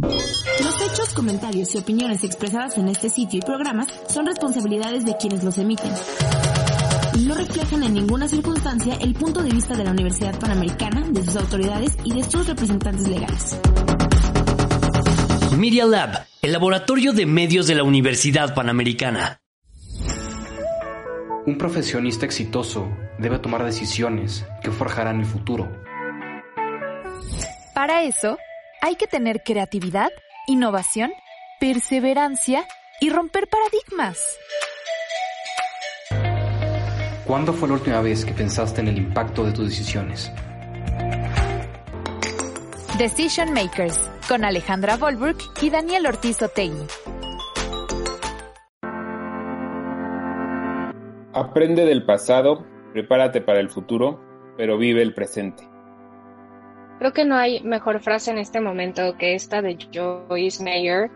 Los hechos, comentarios y opiniones expresadas en este sitio y programas son responsabilidades de quienes los emiten. No reflejan en ninguna circunstancia el punto de vista de la Universidad Panamericana, de sus autoridades y de sus representantes legales. Media Lab, el laboratorio de medios de la Universidad Panamericana. Un profesionista exitoso debe tomar decisiones que forjarán el futuro. Para eso, hay que tener creatividad, innovación, perseverancia y romper paradigmas. ¿Cuándo fue la última vez que pensaste en el impacto de tus decisiones? Decision Makers, con Alejandra Volburg y Daniel Ortiz Otegui. Aprende del pasado, prepárate para el futuro, pero vive el presente. Creo que no hay mejor frase en este momento que esta de Joyce Mayer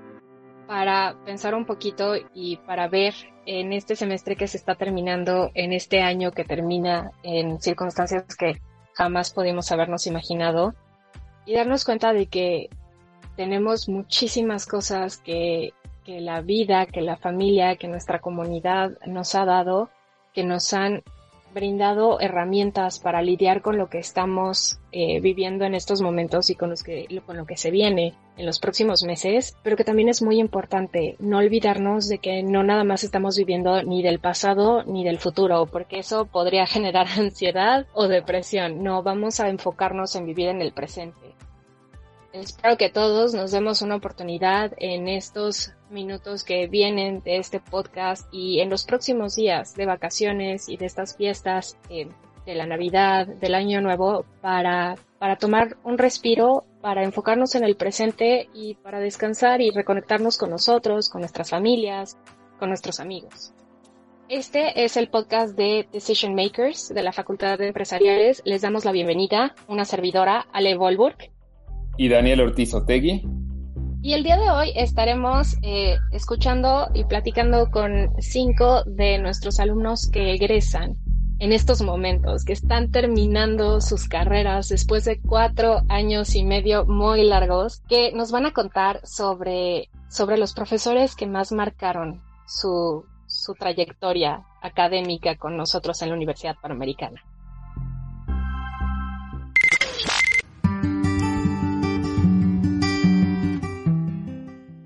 para pensar un poquito y para ver en este semestre que se está terminando, en este año que termina en circunstancias que jamás pudimos habernos imaginado. Y darnos cuenta de que tenemos muchísimas cosas que, que la vida, que la familia, que nuestra comunidad nos ha dado que nos han brindado herramientas para lidiar con lo que estamos eh, viviendo en estos momentos y con, los que, con lo que se viene en los próximos meses, pero que también es muy importante no olvidarnos de que no nada más estamos viviendo ni del pasado ni del futuro, porque eso podría generar ansiedad o depresión. No, vamos a enfocarnos en vivir en el presente. Espero que todos nos demos una oportunidad en estos minutos que vienen de este podcast y en los próximos días de vacaciones y de estas fiestas eh, de la Navidad, del Año Nuevo, para, para tomar un respiro, para enfocarnos en el presente y para descansar y reconectarnos con nosotros, con nuestras familias, con nuestros amigos. Este es el podcast de Decision Makers de la Facultad de Empresariales. Les damos la bienvenida, una servidora, Ale Volburg y Daniel Ortiz Otegui. Y el día de hoy estaremos eh, escuchando y platicando con cinco de nuestros alumnos que egresan en estos momentos, que están terminando sus carreras después de cuatro años y medio muy largos, que nos van a contar sobre, sobre los profesores que más marcaron su, su trayectoria académica con nosotros en la Universidad Panamericana.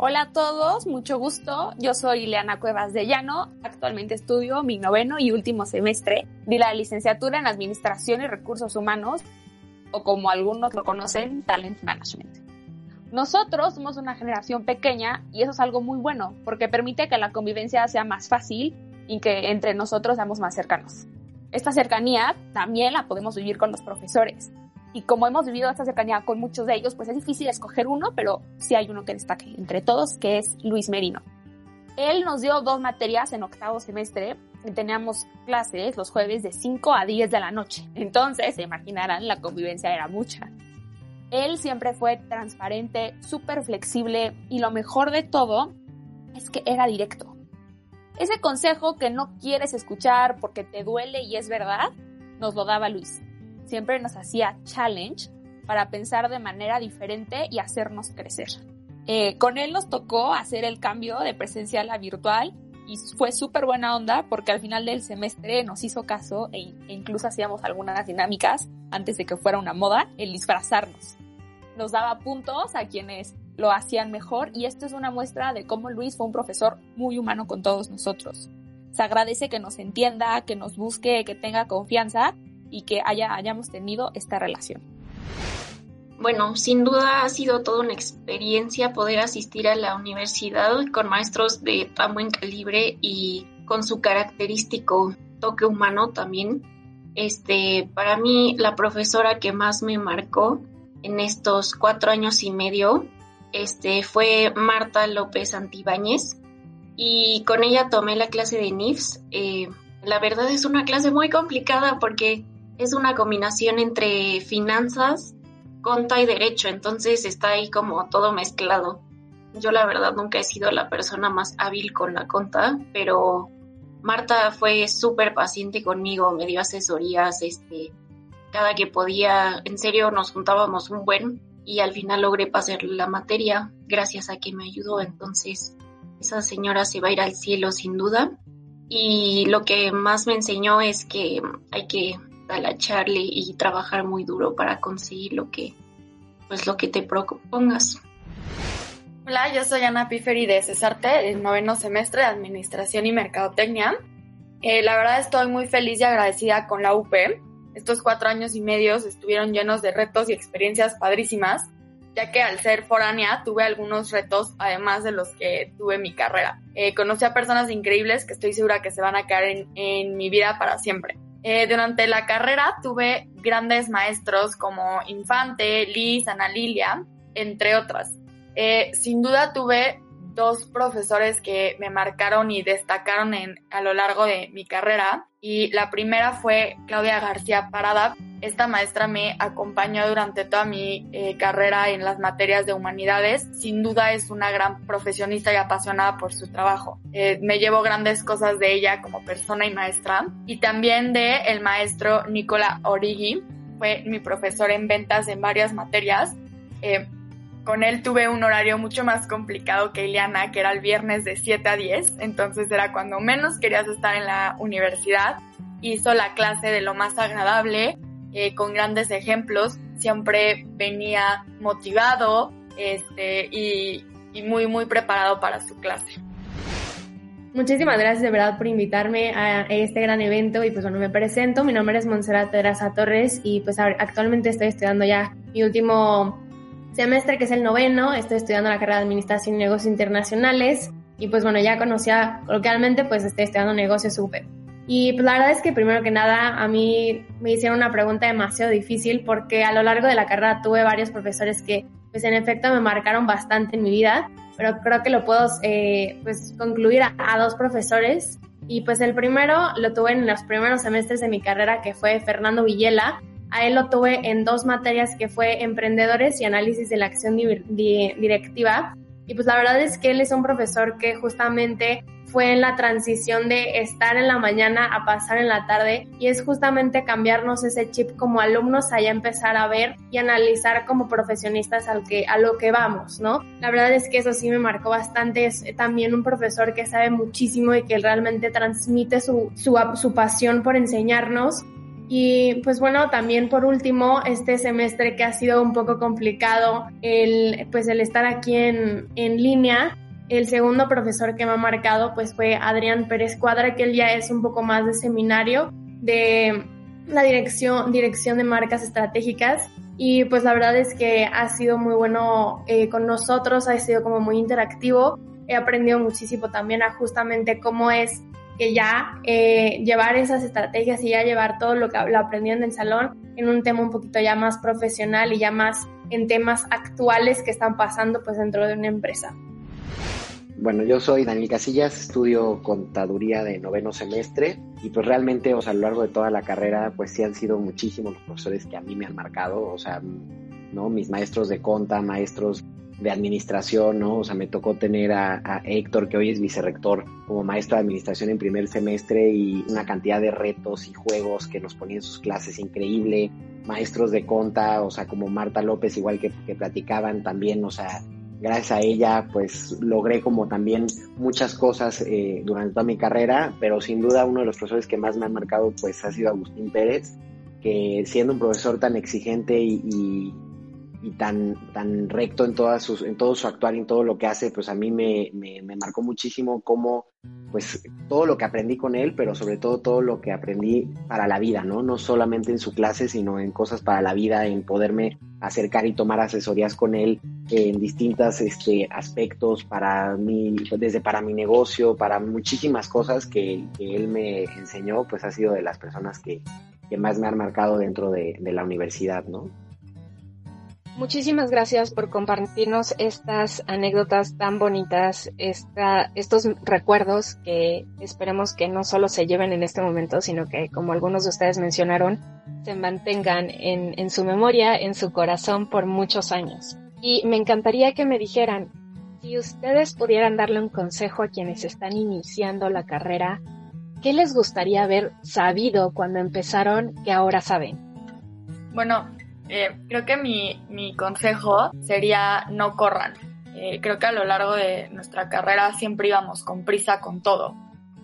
Hola a todos, mucho gusto. Yo soy Ileana Cuevas de Llano. Actualmente estudio mi noveno y último semestre de la licenciatura en Administración y Recursos Humanos, o como algunos lo conocen, Talent Management. Nosotros somos una generación pequeña y eso es algo muy bueno porque permite que la convivencia sea más fácil y que entre nosotros seamos más cercanos. Esta cercanía también la podemos vivir con los profesores y como hemos vivido esta cercanía con muchos de ellos, pues es difícil escoger uno, pero sí hay uno que destaque entre todos, que es Luis Merino. Él nos dio dos materias en octavo semestre y teníamos clases los jueves de 5 a 10 de la noche. Entonces, se imaginarán, la convivencia era mucha. Él siempre fue transparente, súper flexible y lo mejor de todo es que era directo. Ese consejo que no quieres escuchar porque te duele y es verdad, nos lo daba Luis siempre nos hacía challenge para pensar de manera diferente y hacernos crecer. Eh, con él nos tocó hacer el cambio de presencial a virtual y fue súper buena onda porque al final del semestre nos hizo caso e, e, incluso hacíamos algunas dinámicas antes de que fuera una moda, el disfrazarnos. Nos daba puntos a quienes lo hacían mejor y esto es una muestra de cómo Luis fue un profesor muy humano con todos nosotros. Se agradece que nos entienda, que nos busque, que tenga confianza y que haya, hayamos tenido esta relación. Bueno, sin duda ha sido toda una experiencia poder asistir a la universidad con maestros de tan buen calibre y con su característico toque humano también. Este, para mí, la profesora que más me marcó en estos cuatro años y medio este, fue Marta López Antibáñez y con ella tomé la clase de NIFS. Eh, la verdad es una clase muy complicada porque es una combinación entre finanzas, conta y derecho, entonces está ahí como todo mezclado. Yo la verdad nunca he sido la persona más hábil con la conta, pero Marta fue súper paciente conmigo, me dio asesorías, este, cada que podía, en serio nos juntábamos un buen y al final logré pasar la materia gracias a que me ayudó. Entonces, esa señora se va a ir al cielo sin duda. Y lo que más me enseñó es que hay que talacharle y trabajar muy duro para conseguir lo que, pues lo que te propongas. Hola, yo soy Ana Piferi de Cesarte, el noveno semestre de Administración y Mercadotecnia. Eh, la verdad estoy muy feliz y agradecida con la UP estos cuatro años y medio estuvieron llenos de retos y experiencias padrísimas, ya que al ser foránea tuve algunos retos además de los que tuve en mi carrera. Eh, conocí a personas increíbles que estoy segura que se van a quedar en, mi vida para siempre. Eh, durante la carrera tuve grandes maestros como Infante, Liz, Ana Lilia, entre otras. Eh, sin duda tuve dos profesores que me marcaron y destacaron en, a lo largo de mi carrera. Y la primera fue Claudia García Parada. Esta maestra me acompañó durante toda mi eh, carrera en las materias de humanidades. Sin duda es una gran profesionista y apasionada por su trabajo. Eh, me llevo grandes cosas de ella como persona y maestra. Y también de el maestro Nicola Origi. Fue mi profesor en ventas en varias materias. Eh, con él tuve un horario mucho más complicado que Ileana, que era el viernes de 7 a 10, entonces era cuando menos querías estar en la universidad. Hizo la clase de lo más agradable, eh, con grandes ejemplos, siempre venía motivado este, y, muy, muy preparado para su clase. Muchísimas gracias de verdad por invitarme a este gran evento y pues bueno, me presento, mi nombre es Montserrat Teresa Torres y pues actualmente estoy estudiando ya mi último semestre, que es el noveno, estoy estudiando la carrera de Administración y Negocios Internacionales. Y pues bueno, ya conocía coloquialmente, pues estoy estudiando negocios UP. Y pues la verdad es que primero que nada a mí me hicieron una pregunta demasiado difícil porque a lo largo de la carrera tuve varios profesores que pues en efecto me marcaron bastante en mi vida, pero creo que lo puedo eh, pues concluir a, a dos profesores. Y pues el primero lo tuve en los primeros semestres de mi carrera que fue Fernando Villela, a él lo tuve en dos materias que fue emprendedores y análisis de la acción directiva. Y pues la verdad es que él es un profesor que justamente fue en la transición de estar en la mañana a pasar en la tarde y es justamente cambiarnos ese chip como alumnos a ya empezar a ver y analizar como profesionistas al que, a lo que vamos, ¿no? La verdad es que eso sí me marcó bastante, es también un profesor que sabe muchísimo y que realmente transmite su, su, su pasión por enseñarnos y pues bueno, también por último, este semestre que ha sido un poco complicado, el, pues el estar aquí en, en línea, el segundo profesor que me ha marcado pues fue Adrián Pérez Cuadra, que él ya es un poco más de seminario de la dirección, dirección de marcas estratégicas. Y pues la verdad es que ha sido muy bueno eh, con nosotros, ha sido como muy interactivo. He aprendido muchísimo también a justamente cómo es que ya eh, llevar esas estrategias y ya llevar todo lo que lo aprendí en el salón en un tema un poquito ya más profesional y ya más en temas actuales que están pasando pues dentro de una empresa. Bueno, yo soy Daniel Casillas, estudio contaduría de noveno semestre y pues realmente, o sea, a lo largo de toda la carrera, pues sí han sido muchísimos los profesores que a mí me han marcado, o sea, ¿no? Mis maestros de conta, maestros de administración, ¿no? O sea, me tocó tener a, Héctor, que hoy es vicerrector, como maestro de administración en primer semestre y una cantidad de retos y juegos que nos ponía en sus clases increíble. Maestros de conta, o sea, como Marta López, igual que, que platicaban también, o sea, gracias a ella, pues logré como también muchas cosas eh, durante toda mi carrera, pero sin duda uno de los profesores que más me han marcado, pues ha sido Agustín Pérez, que siendo un profesor tan exigente y y tan, tan recto en, todas sus, en todo su actuar y en todo lo que hace, pues a mí me, me, marcó muchísimo cómo, pues todo lo que aprendí con él, pero sobre todo todo lo que aprendí para la vida, ¿no? No solamente en su clase, sino en cosas para la vida, en poderme acercar y tomar asesorías con él en distintos este, aspectos para mí, desde para mi negocio, para muchísimas cosas que, que él me enseñó, pues ha sido de las personas que, que más me han marcado dentro de, de la universidad, ¿no? Muchísimas gracias por compartirnos estas anécdotas tan bonitas, esta, estos recuerdos que esperemos que no solo se lleven en este momento, sino que, como algunos de ustedes mencionaron, se mantengan en, en su memoria, en su corazón por muchos años. Y me encantaría que me dijeran, si ustedes pudieran darle un consejo a quienes están iniciando la carrera, ¿qué les gustaría haber sabido cuando empezaron que ahora saben? Bueno, Eh, creo que mi, mi, consejo sería no corran. Eh, creo que a lo largo de nuestra carrera siempre íbamos con prisa con todo.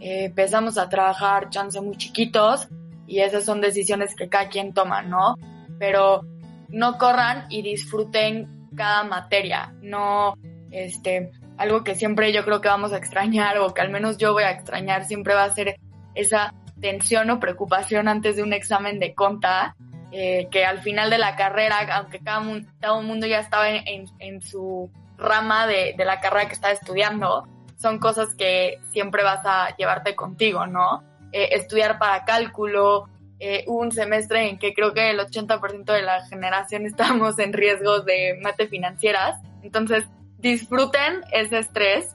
Eh, empezamos a trabajar chance muy chiquitos y esas son decisiones que cada quien toma, ¿no? Pero no corran y disfruten cada materia, no, este, algo que siempre yo creo que vamos a extrañar o que al menos yo voy a extrañar siempre va a ser esa tensión o preocupación antes de un examen de conta, eh, que al final de la carrera, aunque cada, todo el mundo ya estaba en, en, su rama de, de, la carrera que está estudiando, son cosas que siempre vas a llevarte contigo, ¿no? Eh, estudiar para cálculo, eh, un semestre en que creo que el 80% de la generación estamos en riesgos de mate financieras. Entonces, disfruten ese estrés,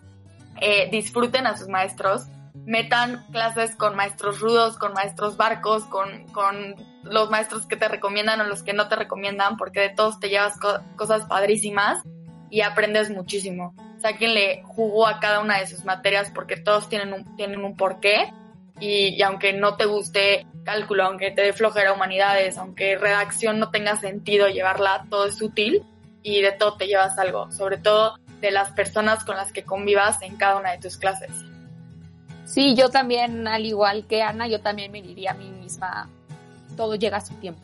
eh, disfruten a sus maestros, metan clases con maestros rudos, con maestros barcos, con, con los maestros que te recomiendan o los que no te recomiendan, porque de todos te llevas cosas padrísimas y aprendes muchísimo. Sáquenle jugo a cada una de sus materias porque todos tienen un, tienen un porqué y, aunque no te guste cálculo, aunque te dé flojera humanidades, aunque redacción no tenga sentido llevarla, todo es útil y de todo te llevas algo, sobre todo de las personas con las que convivas en cada una de tus clases. Sí, yo también, al igual que Ana, yo también me diría a mí misma, todo llega a su tiempo.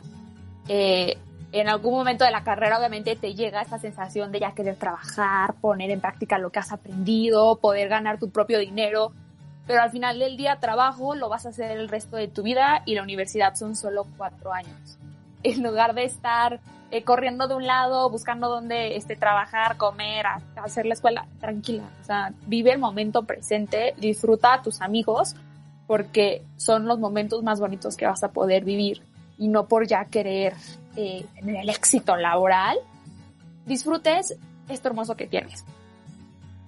Eh, en algún momento de la carrera obviamente te llega esa sensación de ya querer trabajar, poner en práctica lo que has aprendido, poder ganar tu propio dinero, pero al final del día trabajo lo vas a hacer el resto de tu vida y la universidad son solo cuatro años. En lugar de estar eh, corriendo de un lado, buscando dónde este, trabajar, comer, hacer la escuela, tranquila. O sea, vive el momento presente, disfruta a tus amigos, porque son los momentos más bonitos que vas a poder vivir y no por ya querer eh, el éxito laboral. Disfrutes esto hermoso que tienes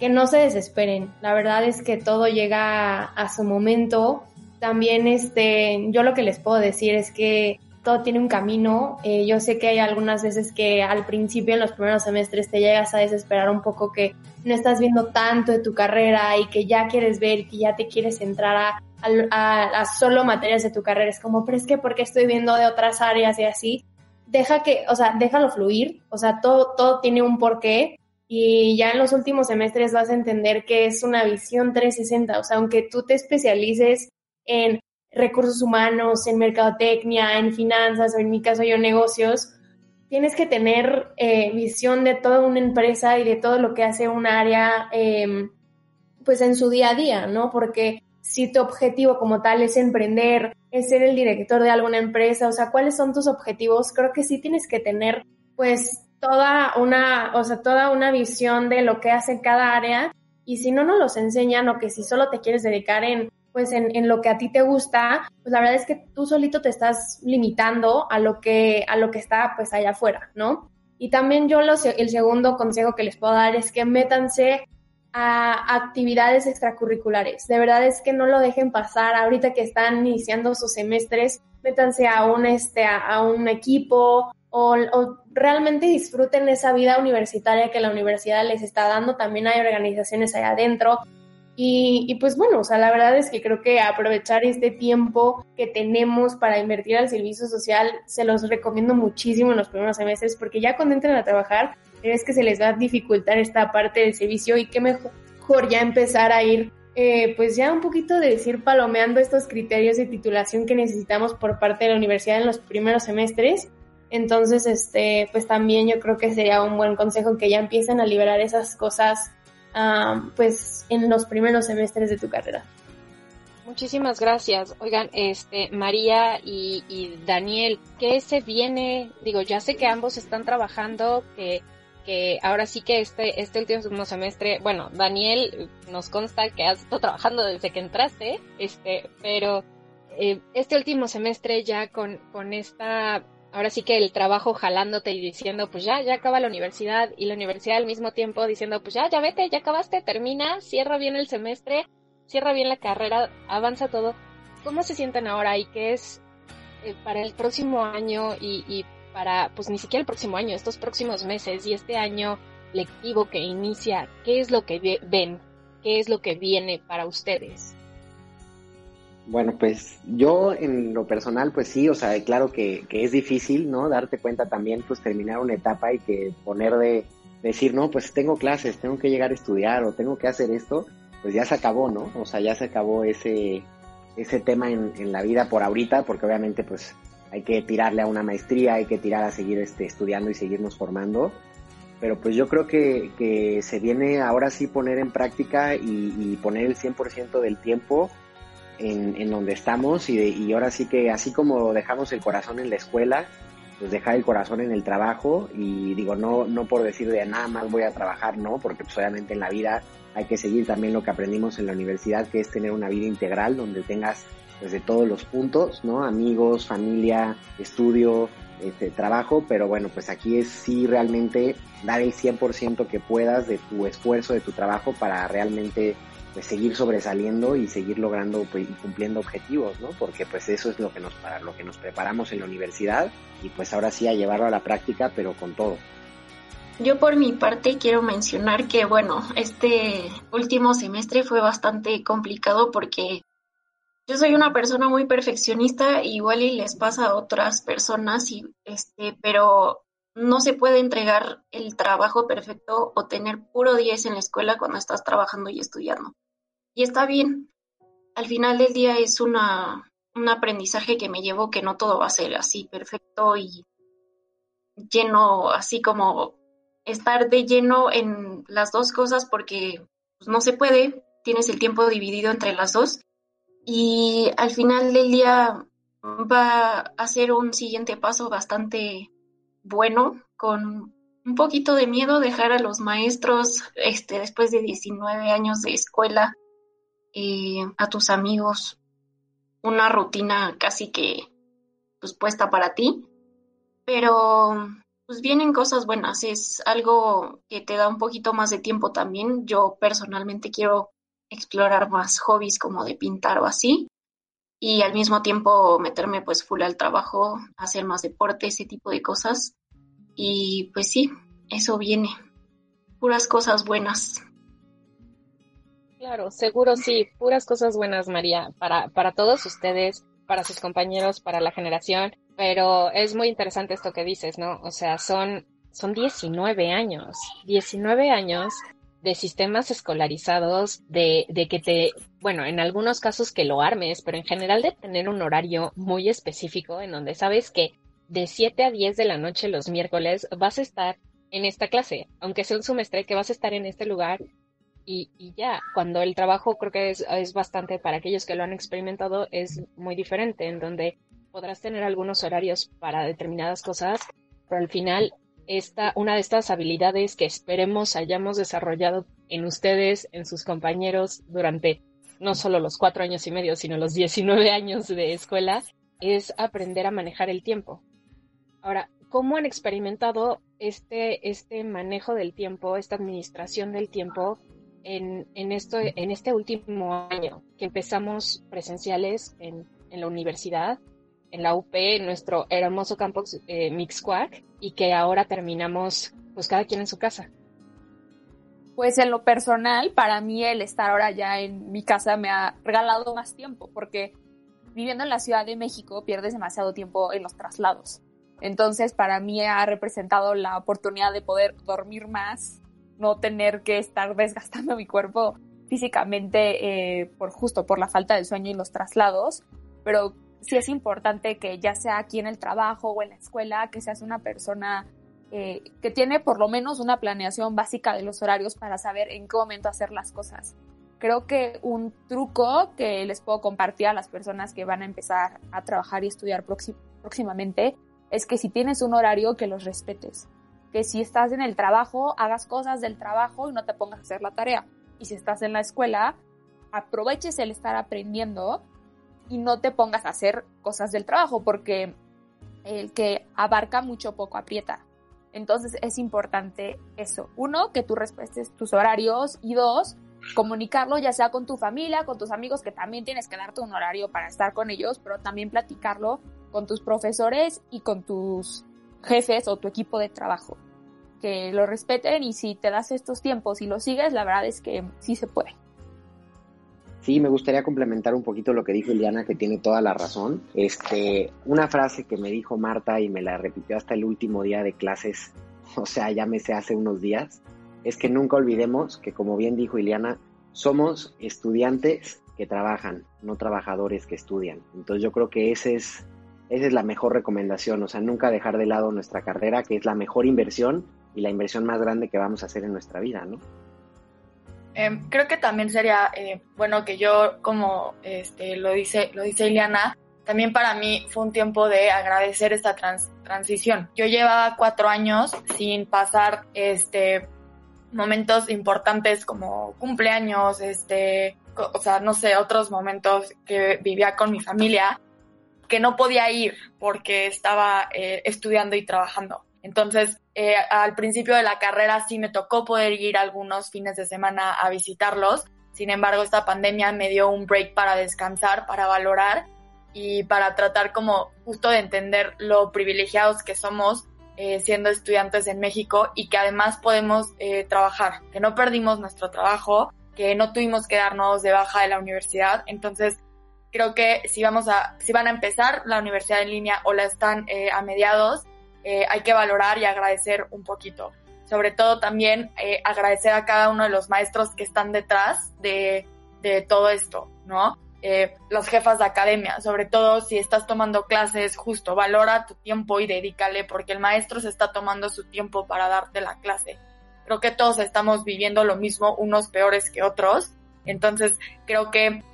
que no se desesperen. La verdad es que todo llega a, su momento. También, este, yo lo que les puedo decir es que todo tiene un camino. Eh, yo sé que hay algunas veces que al principio, en los primeros semestres, te llegas a desesperar un poco que no estás viendo tanto de tu carrera y que ya quieres ver, que ya te quieres entrar a, a, solo materias de tu carrera. Es como, pero es que porque estoy viendo de otras áreas y así. Deja que, o sea, déjalo fluir. O sea, todo, todo tiene un porqué y ya en los últimos semestres vas a entender que es una visión 360, o sea, aunque tú te especialices en recursos humanos, en mercadotecnia, en finanzas o en mi caso yo negocios, tienes que tener eh, visión de toda una empresa y de todo lo que hace un área em, pues en su día a día, ¿no? Porque si tu objetivo como tal es emprender, es ser el director de alguna empresa, o sea, ¿cuáles son tus objetivos? Creo que sí tienes que tener pues toda una, o sea, toda una visión de lo que hace cada área y si no nos los enseñan o que si solo te quieres dedicar en pues en, en, lo que a ti te gusta, pues la verdad es que tú solito te estás limitando a lo que, a lo que está pues allá afuera, ¿no? Y también yo el segundo consejo que les puedo dar es que métanse a actividades extracurriculares. De verdad es que no lo dejen pasar ahorita que están iniciando sus semestres, métanse a un, este, a un equipo, o, realmente disfruten esa vida universitaria que la universidad les está dando. También hay organizaciones allá adentro. Y, pues bueno, o sea, la verdad es que creo que aprovechar este tiempo que tenemos para invertir al servicio social, se los recomiendo muchísimo en los primeros semestres, porque ya cuando entren a trabajar, es que se les va a dificultar esta parte del servicio y qué mejor ya empezar a ir, eh, pues ya un poquito de decir palomeando estos criterios de titulación que necesitamos por parte de la universidad en los primeros semestres. Entonces, este, pues también yo creo que sería un buen consejo que ya empiecen a liberar esas cosas, pues en los primeros semestres de tu carrera. Muchísimas gracias. Oigan, este, María y, Daniel, ¿qué se viene? Digo, ya sé que ambos están trabajando, que, que ahora sí que este, este último semestre, bueno, Daniel nos consta que has estado trabajando desde que entraste, este, pero eh, este último semestre ya con, con esta ahora sí que el trabajo jalándote y diciendo, pues ya, ya acaba la universidad y la universidad al mismo tiempo diciendo, pues ya, ya vete, ya acabaste, termina, cierra bien el semestre, cierra bien la carrera, avanza todo. ¿Cómo se sienten ahora y qué es eh, para el próximo año y, y para, pues ni siquiera el próximo año, estos próximos meses y este año lectivo que inicia, qué es lo que ven, qué es lo que viene para ustedes? Bueno, pues yo en lo personal, pues sí, o sea, claro que, que, es difícil, ¿no? Darte cuenta también, pues terminar una etapa y que poner de decir, no, pues tengo clases, tengo que llegar a estudiar o tengo que hacer esto, pues ya se acabó, ¿no? O sea, ya se acabó ese, ese tema en, en la vida por ahorita, porque obviamente pues hay que tirarle a una maestría, hay que tirar a seguir este, estudiando y seguirnos formando. Pero pues yo creo que, que se viene ahora sí poner en práctica y, y poner el 100% del tiempo en, en donde estamos y, de, y ahora sí que así como dejamos el corazón en la escuela, pues dejar el corazón en el trabajo y digo, no, no por decir de nada más voy a trabajar, no, porque pues obviamente en la vida hay que seguir también lo que aprendimos en la universidad, que es tener una vida integral donde tengas desde pues, todos los puntos, ¿no? Amigos, familia, estudio, este, trabajo, pero bueno, pues aquí es sí realmente dar el 100% que puedas de tu esfuerzo, de tu trabajo para realmente pues seguir sobresaliendo y seguir logrando pues, y cumpliendo objetivos, ¿no? Porque pues eso es lo que nos para lo que nos preparamos en la universidad y pues ahora sí a llevarlo a la práctica, pero con todo. Yo por mi parte quiero mencionar que bueno, este último semestre fue bastante complicado porque yo soy una persona muy perfeccionista, igual y les pasa a otras personas y este, pero no se puede entregar el trabajo perfecto o tener puro 10 en la escuela cuando estás trabajando y estudiando. Y está bien. Al final del día es una, un aprendizaje que me llevo que no todo va a ser así perfecto y lleno, así como estar de lleno en las dos cosas porque pues, no se puede, tienes el tiempo dividido entre las dos y al final del día va a ser un siguiente paso bastante bueno, con un poquito de miedo dejar a los maestros este, después de 19 años de escuela, a tus amigos, una rutina casi que pues puesta para ti, pero pues vienen cosas buenas, es algo que te da un poquito más de tiempo también. Yo personalmente quiero explorar más hobbies como de pintar o así y al mismo tiempo meterme pues full al trabajo, hacer más deporte, ese tipo de cosas. Y pues sí, eso viene. Puras cosas buenas. Claro, seguro sí, puras cosas buenas, María, para, para todos ustedes, para sus compañeros, para la generación. Pero es muy interesante esto que dices, ¿no? O sea, son, son 19 años, 19 años de sistemas escolarizados, de, de que te, bueno, en algunos casos que lo armes, pero en general de tener un horario muy específico en donde sabes que de 7 a 10 de la noche los miércoles vas a estar en esta clase, aunque sea un semestre que vas a estar en este lugar y, y ya, cuando el trabajo creo que es, es bastante, para aquellos que lo han experimentado, es muy diferente, en donde podrás tener algunos horarios para determinadas cosas, pero al final esta, una de estas habilidades que esperemos hayamos desarrollado en ustedes, en sus compañeros durante no solo los cuatro años y medio, sino los 19 años de escuela, es aprender a manejar el tiempo. Ahora, ¿cómo han experimentado este, este manejo del tiempo, esta administración del tiempo en, en, esto, en este último año que empezamos presenciales en, en la universidad en la UP, en nuestro hermoso campus eh, y que ahora terminamos pues cada quien en su casa. Pues en lo personal, para mí el estar ahora ya en mi casa me ha regalado más tiempo, porque viviendo en la Ciudad de México pierdes demasiado tiempo en los traslados. Entonces, para mí ha representado la oportunidad de poder dormir más, no tener que estar desgastando mi cuerpo físicamente eh, por justo por la falta de sueño y los traslados, pero sí es importante que ya sea aquí en el trabajo o en la escuela, que seas una persona eh, que tiene por lo menos una planeación básica de los horarios para saber en qué momento hacer las cosas. Creo que un truco que les puedo compartir a las personas que van a empezar a trabajar y estudiar próximamente es que si tienes un horario que los respetes. Que si estás en el trabajo, hagas cosas del trabajo y no te pongas a hacer la tarea. Y si estás en la escuela, aproveches el estar aprendiendo y no te pongas a hacer cosas del trabajo porque el que abarca mucho poco aprieta. Entonces es importante eso. Uno, que tú respetes tus horarios y dos, comunicarlo ya sea con tu familia, con tus amigos, que también tienes que darte un horario para estar con ellos, pero también platicarlo con tus profesores y con tus jefes o tu equipo de trabajo. Que lo respeten y si te das estos tiempos y lo sigues, la verdad es que sí se puede. Sí, me gustaría complementar un poquito lo que dijo Iliana, que tiene toda la razón. Este, una frase que me dijo Marta y me la repitió hasta el último día de clases, o sea, ya me sé hace unos días, es que nunca olvidemos que, como bien dijo Iliana, somos estudiantes que trabajan, no trabajadores que estudian. Entonces yo creo que ese es, esa es la mejor recomendación, o sea, nunca dejar de lado nuestra carrera, que es la mejor inversión y la inversión más grande que vamos a hacer en nuestra vida, ¿no? Em, creo que también sería eh, bueno que yo, como este, lo, dice, lo dice Ileana, también para mí fue un tiempo de agradecer esta transición. Yo llevaba cuatro años sin pasar este, momentos importantes como cumpleaños, este, o sea, no sé, otros momentos que vivía con mi familia, que no podía ir porque estaba eh, estudiando y trabajando. Entonces, eh, al principio de la carrera sí me tocó poder ir algunos fines de semana a visitarlos. Sin embargo, esta pandemia me dio un break para descansar, para valorar y para tratar como justo de entender lo privilegiados que somos eh, siendo estudiantes en México y que además podemos trabajar, que no perdimos nuestro trabajo, que no tuvimos que darnos de baja de la universidad. Entonces, creo que si vamos a, si van a empezar la universidad en línea o la están a mediados, eh, hay que valorar y agradecer un poquito. Sobre todo también eh, agradecer a cada uno de los maestros que están detrás de, de todo esto, ¿no? Eh, las jefas de academia, sobre todo si estás tomando clases, justo valora tu tiempo y dedícale porque el maestro se está tomando su tiempo para darte la clase. Creo que todos estamos viviendo lo mismo, unos peores que otros. Entonces, creo que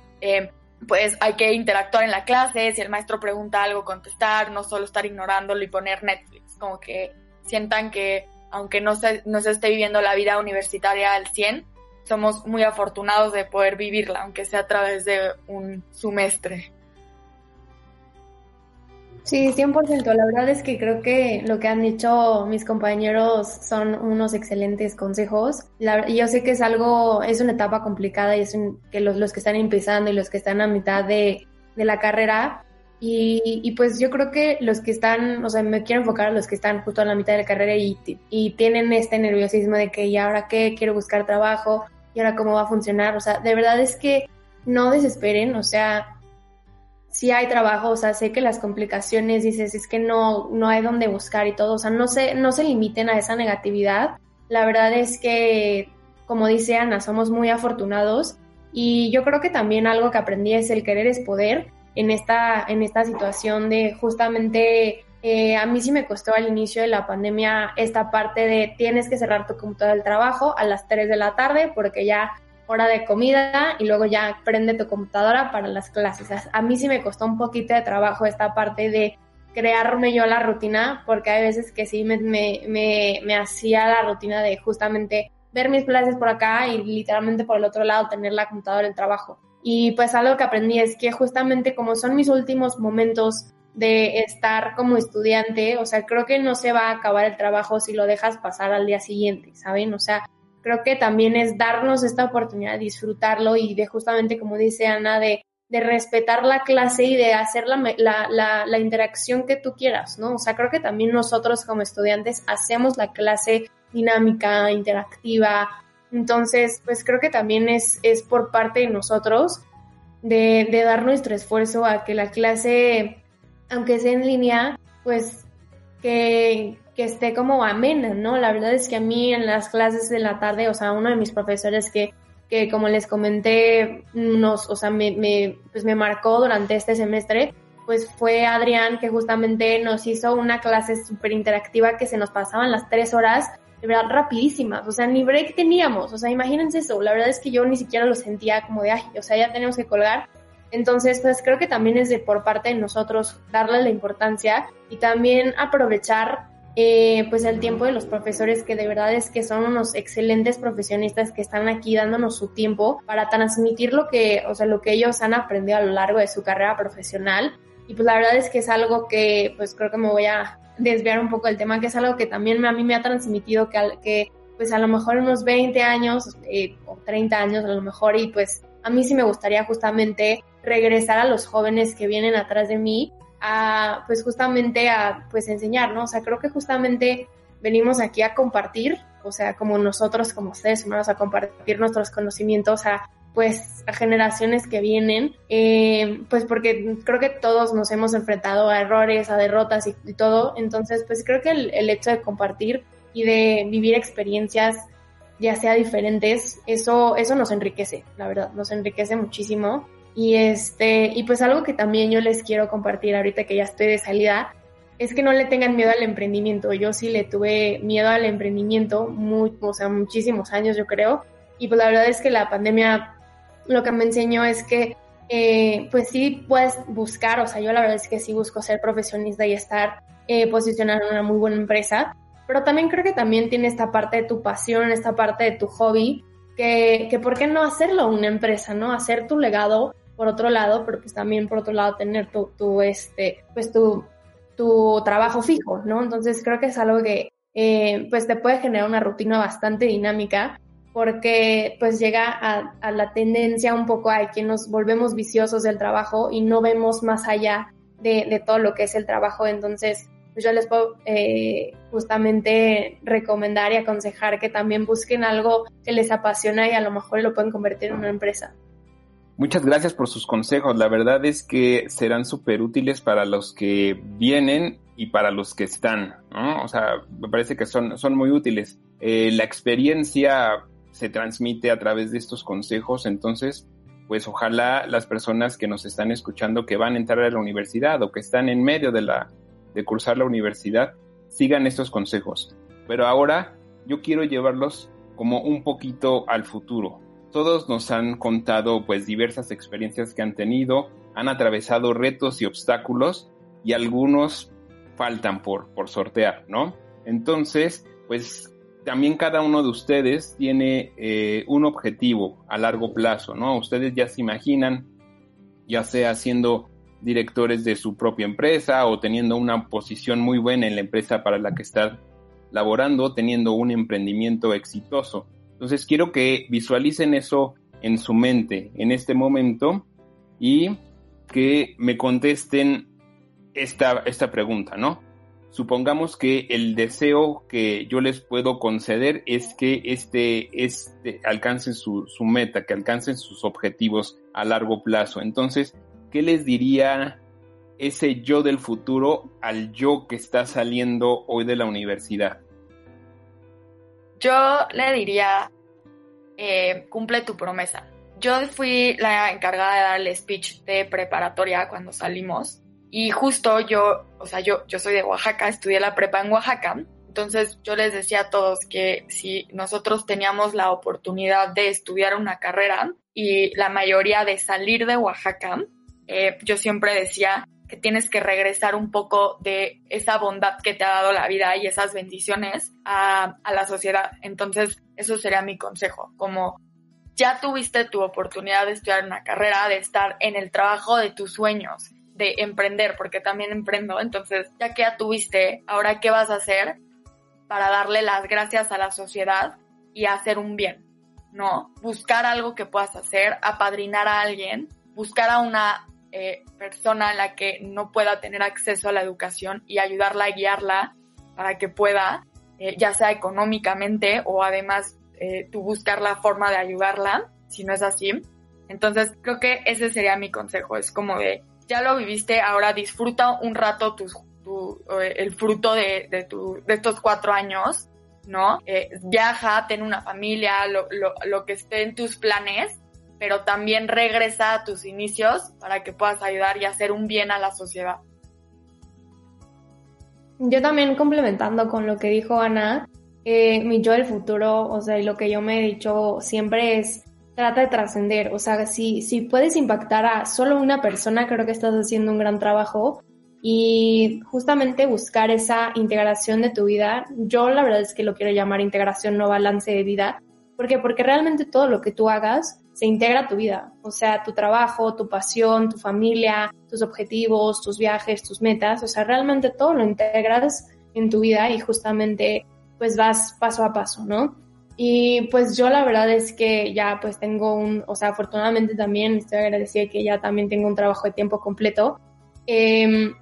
pues hay que interactuar en la clase, si el maestro pregunta algo, contestar, no solo estar ignorándolo y poner Netflix, como que sientan que aunque no se, no se esté viviendo la vida universitaria al 100, somos muy afortunados de poder vivirla, aunque sea a través de un semestre. Sí, 100%. La verdad es que creo que lo que han dicho mis compañeros son unos excelentes consejos. yo sé que es algo, es una etapa complicada y es que los, los, que están empezando y los que están a mitad de, de la carrera. Y, y, pues yo creo que los que están, o sea, me quiero enfocar a los que están justo a la mitad de la carrera y, y tienen este nerviosismo de que, ¿y ahora qué? Quiero buscar trabajo, ¿y ahora cómo va a funcionar? O sea, de verdad es que no desesperen, o sea, si hay trabajo, o sea, sé que las complicaciones, dices, es que no, no hay dónde buscar y todo, o sea, no se, no se limiten a esa negatividad. La verdad es que, como dice Ana, somos muy afortunados y yo creo que también algo que aprendí es el querer es poder en esta, en esta situación de justamente, eh, a mí sí me costó al inicio de la pandemia esta parte de tienes que cerrar tu computadora del trabajo a las 3 de la tarde porque ya hora de comida y luego ya prende tu computadora para las clases. A mí sí me costó un poquito de trabajo esta parte de crearme yo la rutina, porque hay veces que sí me, me, me, hacía la rutina de justamente ver mis clases por acá y literalmente por el otro lado tener la computadora en trabajo. Y pues algo que aprendí es que justamente como son mis últimos momentos de estar como estudiante, o sea, creo que no se va a acabar el trabajo si lo dejas pasar al día siguiente, ¿saben? O sea, creo que también es darnos esta oportunidad de disfrutarlo y de justamente, como dice Ana, de, de respetar la clase y de hacer la, la, la, interacción que tú quieras, ¿no? O sea, creo que también nosotros como estudiantes hacemos la clase dinámica, interactiva. Entonces, pues creo que también es, es por parte de nosotros de, de dar nuestro esfuerzo a que la clase, aunque sea en línea, pues que, que esté como amena, ¿no? La verdad es que a mí en las clases de la tarde, o sea, uno de mis profesores que, que como les comenté, nos, o sea, me, pues me marcó durante este semestre, pues fue Adrián que justamente nos hizo una clase súper interactiva que se nos pasaban las tres horas, de verdad rapidísimas, o sea, ni break teníamos, o sea, imagínense eso, la verdad es que yo ni siquiera lo sentía como de, ay, o sea, ya tenemos que colgar, entonces, pues creo que también es de por parte de nosotros darle la importancia y también aprovechar eh, pues el tiempo de los profesores que de verdad es que son unos excelentes profesionistas que están aquí dándonos su tiempo para transmitir lo que, o sea, lo que ellos han aprendido a lo largo de su carrera profesional. Y pues la verdad es que es algo que pues creo que me voy a desviar un poco del tema, que es algo que también a mí me ha transmitido que, que pues a lo mejor unos 20 años eh, o 30 años a lo mejor y pues a mí sí me gustaría justamente regresar a los jóvenes que vienen atrás de mí a, pues justamente a, pues enseñar, ¿no? O sea, creo que justamente venimos aquí a compartir, o sea, como nosotros, como ustedes humanos, a compartir nuestros conocimientos, a, pues a generaciones que vienen, eh, pues porque creo que todos nos hemos enfrentado a errores, a derrotas y, todo, entonces pues creo que el, el, hecho de compartir y de vivir experiencias ya sea diferentes, eso, eso nos enriquece, la verdad, nos enriquece muchísimo. Y este, y pues algo que también yo les quiero compartir ahorita que ya estoy de salida, es que no le tengan miedo al emprendimiento. Yo sí le tuve miedo al emprendimiento, muy, o sea, muchísimos años yo creo. Y pues la verdad es que la pandemia lo que me enseñó es que eh, pues sí puedes buscar, o sea, yo la verdad es que sí busco ser profesionista y estar eh, posicionada en una muy buena empresa, pero también creo que también tiene esta parte de tu pasión, esta parte de tu hobby, que, que por qué no hacerlo una empresa, ¿no? Hacer tu legado por otro lado, pero pues también por otro lado tener tu, tu este, pues tu, tu trabajo fijo, ¿no? Entonces creo que es algo que eh, pues te puede generar una rutina bastante dinámica porque pues llega a, a, la tendencia un poco a que nos volvemos viciosos del trabajo y no vemos más allá de, de todo lo que es el trabajo. Entonces, pues yo les puedo eh, justamente recomendar y aconsejar que también busquen algo que les apasiona y a lo mejor lo pueden convertir en una empresa. Muchas gracias por sus consejos. La verdad es que serán súper útiles para los que vienen y para los que están. O sea, me parece que son, son muy útiles. Eh, la experiencia se transmite a través de estos consejos, entonces, pues ojalá las personas que nos están escuchando que van a entrar a la universidad o que están en medio de la, de cursar la universidad sigan estos consejos. Pero ahora yo quiero llevarlos como un poquito al futuro. Todos nos han contado pues diversas experiencias que han tenido, han atravesado retos y obstáculos y algunos faltan por, por sortear, ¿no? Entonces, pues también cada uno de ustedes tiene eh, un objetivo a largo plazo, ¿no? Ustedes ya se imaginan, ya sea siendo directores de su propia empresa o teniendo una posición muy buena en la empresa para la que está laborando, teniendo un emprendimiento exitoso. Entonces quiero que visualicen eso en su mente en este momento y que me contesten esta, esta pregunta, ¿no? Supongamos que el deseo que yo les puedo conceder es que este, este alcancen su, su meta, que alcancen sus objetivos a largo plazo. Entonces, ¿qué les diría ese yo del futuro al yo que está saliendo hoy de la universidad? Yo le diría, eh, cumple tu promesa. Yo fui la encargada de dar el speech de preparatoria cuando salimos y justo yo, o sea, yo, yo soy de Oaxaca, estudié la prepa en Oaxaca, entonces yo les decía a todos que si nosotros teníamos la oportunidad de estudiar una carrera y la mayoría de salir de Oaxaca, eh, yo siempre decía que tienes que regresar un poco de esa bondad que te ha dado la vida y esas bendiciones a, la sociedad. Entonces, eso sería mi consejo, como ya tuviste tu oportunidad de estudiar una carrera, de estar en el trabajo de tus sueños, de emprender, porque también emprendo, entonces ya que ya tuviste, ahora qué vas a hacer para darle las gracias a la sociedad y hacer un bien, ¿no? Buscar algo que puedas hacer, apadrinar a alguien, buscar a una eh, persona a la que no pueda tener acceso a la educación y ayudarla a guiarla para que pueda, eh, ya sea económicamente o además eh, tú buscar la forma de ayudarla, si no es así. Entonces creo que ese sería mi consejo, es como de, ya lo viviste, ahora disfruta un rato tu, el fruto de, de, tu, de estos cuatro años, ¿no? viaja, ten una familia, lo, lo, lo que esté en tus planes pero también regresa a tus inicios para que puedas ayudar y hacer un bien a la sociedad. Yo también complementando con lo que dijo Ana, eh, mi yo del futuro, o sea, y lo que yo me he dicho siempre es, trata de trascender, o sea, si, si puedes impactar a solo una persona, creo que estás haciendo un gran trabajo y justamente buscar esa integración de tu vida, yo la verdad es que lo quiero llamar integración, no balance de vida, ¿por qué? Porque realmente todo lo que tú hagas se integra tu vida, o sea, tu trabajo, tu pasión, tu familia, tus objetivos, tus viajes, tus metas, o sea, realmente todo lo integras en tu vida y justamente pues vas paso a paso, ¿no? Y pues yo la verdad es que ya pues tengo un, o sea, afortunadamente también estoy agradecida que ya también tengo un trabajo de tiempo completo. Em,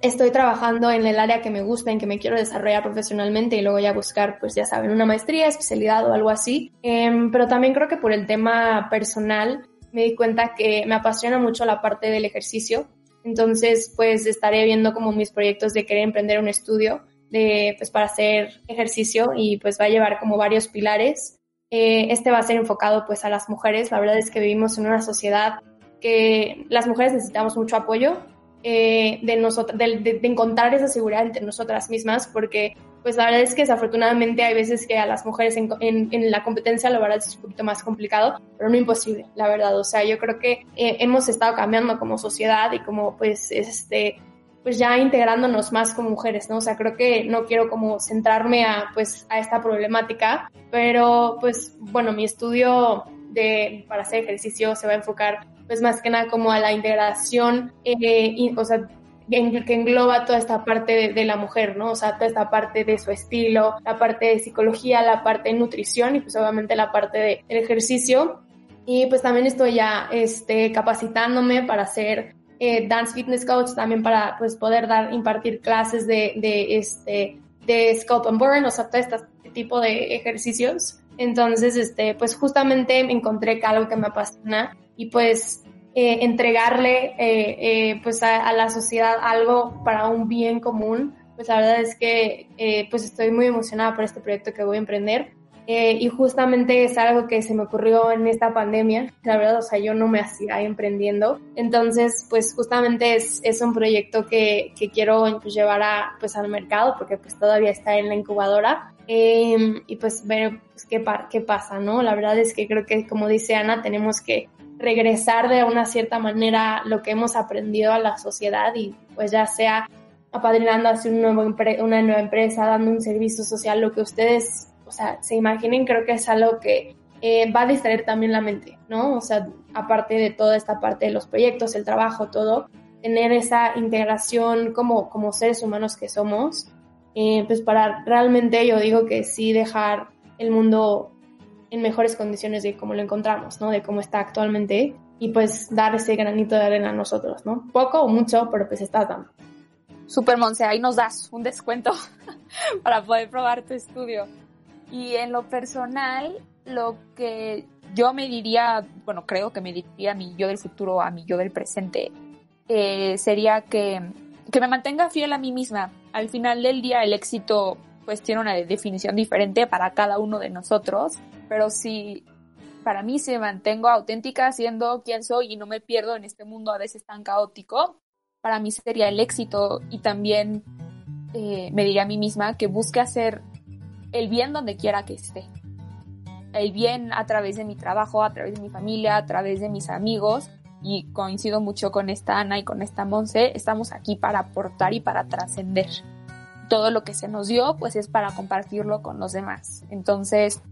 estoy trabajando en el área que me gusta, en que me quiero desarrollar profesionalmente y luego ya buscar, pues ya saben, una maestría, especialidad o algo así. Em, pero también creo que por el tema personal me di cuenta que me apasiona mucho la parte del ejercicio. Entonces, pues estaré viendo como mis proyectos de querer emprender un estudio de, pues para hacer ejercicio y pues va a llevar como varios pilares. Eh, este va a ser enfocado pues a las mujeres. La verdad es que vivimos en una sociedad que las mujeres necesitamos mucho apoyo eh, de, nosotros, de, encontrar esa seguridad entre nosotras mismas, porque pues la verdad es que desafortunadamente hay veces que a las mujeres en, en, la competencia la verdad es un poquito más complicado, pero no imposible, la verdad. O sea, yo creo que eh, hemos estado cambiando como sociedad y como pues este pues ya integrándonos más como mujeres, ¿no? O sea, creo que no quiero como centrarme a pues a esta problemática, pero pues bueno, mi estudio de para hacer ejercicio se va a enfocar pues más que nada como a la integración, eh, o sea, que engloba toda esta parte de, la mujer, ¿no? O sea, toda esta parte de su estilo, la parte de psicología, la parte de nutrición y pues obviamente la parte del ejercicio. Y pues también estoy ya este, capacitándome para ser eh, dance fitness coach, también para pues poder dar, impartir clases de, de este, de scope and burn, o sea, todo este tipo de ejercicios. Entonces, este, pues justamente me encontré que algo que me apasiona y pues eh, entregarle eh, eh, pues a, la sociedad algo para un bien común, pues la verdad es que pues estoy muy emocionada por este proyecto que voy a emprender. Y justamente es algo que se me ocurrió en esta pandemia, la verdad, o sea, yo no me hacía emprendiendo. Entonces, pues justamente es, es un proyecto que, que quiero pues, llevar a, pues, al mercado porque pues todavía está en la incubadora. y pues ver pues, qué, qué pasa, ¿no? La verdad es que creo que, como dice Ana, tenemos que regresar de una cierta manera lo que hemos aprendido a la sociedad y pues ya sea apadrinando hacia un nuevo una nueva empresa, dando un servicio social, lo que ustedes, o sea, se imaginen, creo que es algo que eh, va a distraer también la mente, ¿no? O sea, aparte de toda esta parte de los proyectos, el trabajo, todo, tener esa integración como, como seres humanos que somos, eh, pues para realmente yo digo que sí dejar el mundo en mejores condiciones de cómo lo encontramos, ¿no? De cómo está actualmente y pues dar ese granito de arena a nosotros, ¿no? Poco o mucho, pero pues está dando. Super Monse, ahí nos das un descuento para poder probar tu estudio. Y en lo personal, lo que yo me diría, bueno, creo que me diría a mi yo del futuro, a mi yo del presente, eh, sería que, que me mantenga fiel a mí misma. Al final del día, el éxito pues tiene una definición diferente para cada uno de nosotros pero si para mí si me mantengo auténtica siendo quien soy y no me pierdo en este mundo a veces tan caótico, para mí sería el éxito y también eh, me diría a mí misma que busque hacer el bien donde quiera que esté. El bien a través de mi trabajo, a través de mi familia, a través de mis amigos y coincido mucho con esta Ana y con esta Monse, estamos aquí para aportar y para trascender. Todo lo que se nos dio pues es para compartirlo con los demás. Entonces,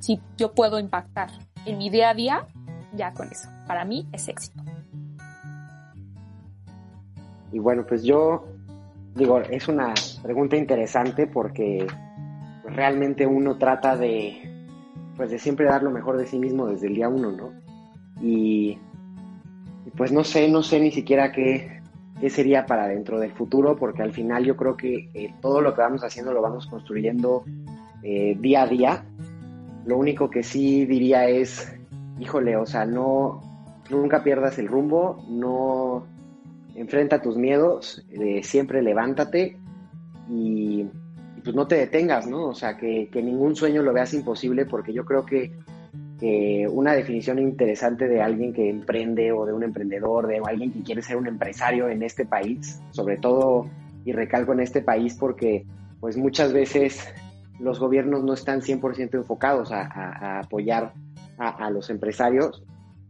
si yo puedo impactar en mi día a día, ya con eso. Para mí es éxito. Y bueno, pues yo digo, es una pregunta interesante porque realmente uno trata de, pues de siempre dar lo mejor de sí mismo desde el día uno, ¿no? Y, pues no sé, no sé ni siquiera qué, qué, sería para dentro del futuro, porque al final yo creo que eh, todo lo que vamos haciendo lo vamos construyendo eh, día a día lo único que sí diría es, híjole, o sea, no, nunca pierdas el rumbo, no enfrenta tus miedos, eh, siempre levántate y, pues no te detengas, ¿no? O sea, que, ningún sueño lo veas imposible porque yo creo que, una definición interesante de alguien que emprende o de un emprendedor, de alguien que quiere ser un empresario en este país, sobre todo, y recalco en este país porque pues muchas veces los gobiernos no están 100% enfocados a, apoyar a, los empresarios,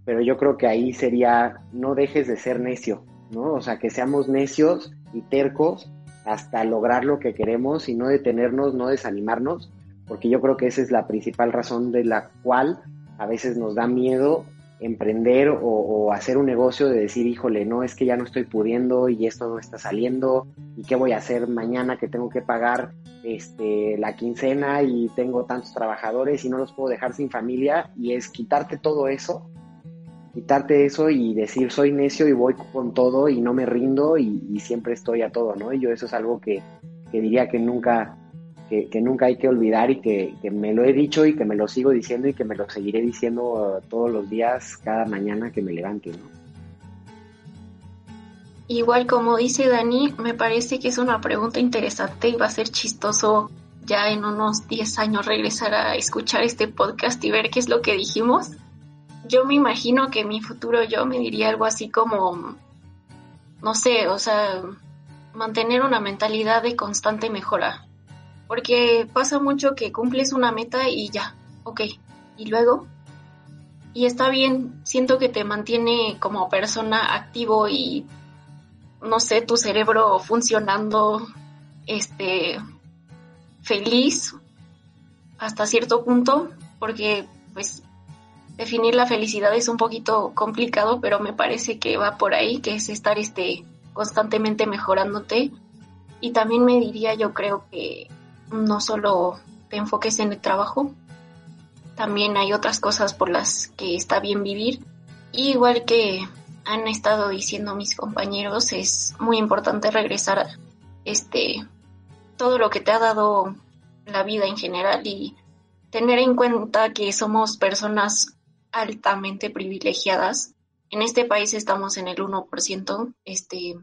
pero yo creo que ahí sería, no dejes de ser necio, ¿no? O sea, que seamos necios y tercos hasta lograr lo que queremos y no detenernos, no desanimarnos, porque yo creo que esa es la principal razón de la cual a veces nos da miedo emprender o, hacer un negocio de decir, híjole, no, es que ya no estoy pudiendo y esto no está saliendo y qué voy a hacer mañana que tengo que pagar este, la quincena y tengo tantos trabajadores y no los puedo dejar sin familia y es quitarte todo eso quitarte eso y decir soy necio y voy con todo y no me rindo y, siempre estoy a todo, ¿no? Y yo eso es algo que, que diría que nunca, que, que, nunca hay que olvidar y que, que, me lo he dicho y que me lo sigo diciendo y que me lo seguiré diciendo todos los días, cada mañana que me levante, ¿no? Igual como dice Dani, me parece que es una pregunta interesante y va a ser chistoso ya en unos 10 años regresar a escuchar este podcast y ver qué es lo que dijimos. Yo me imagino que mi futuro yo me diría algo así como, no sé, o sea, mantener una mentalidad de constante mejora. Porque pasa mucho que cumples una meta y ya, ok. Y luego, y está bien, siento que te mantiene como persona activo y no sé, tu cerebro funcionando este feliz hasta cierto punto, porque pues definir la felicidad es un poquito complicado, pero me parece que va por ahí, que es estar este constantemente mejorándote. Y también me diría, yo creo que no solo te enfoques en el trabajo, también hay otras cosas por las que está bien vivir. igual que han estado diciendo mis compañeros, es muy importante regresar este todo lo que te ha dado la vida en general y tener en cuenta que somos personas altamente privilegiadas. En este país estamos en el 1%, este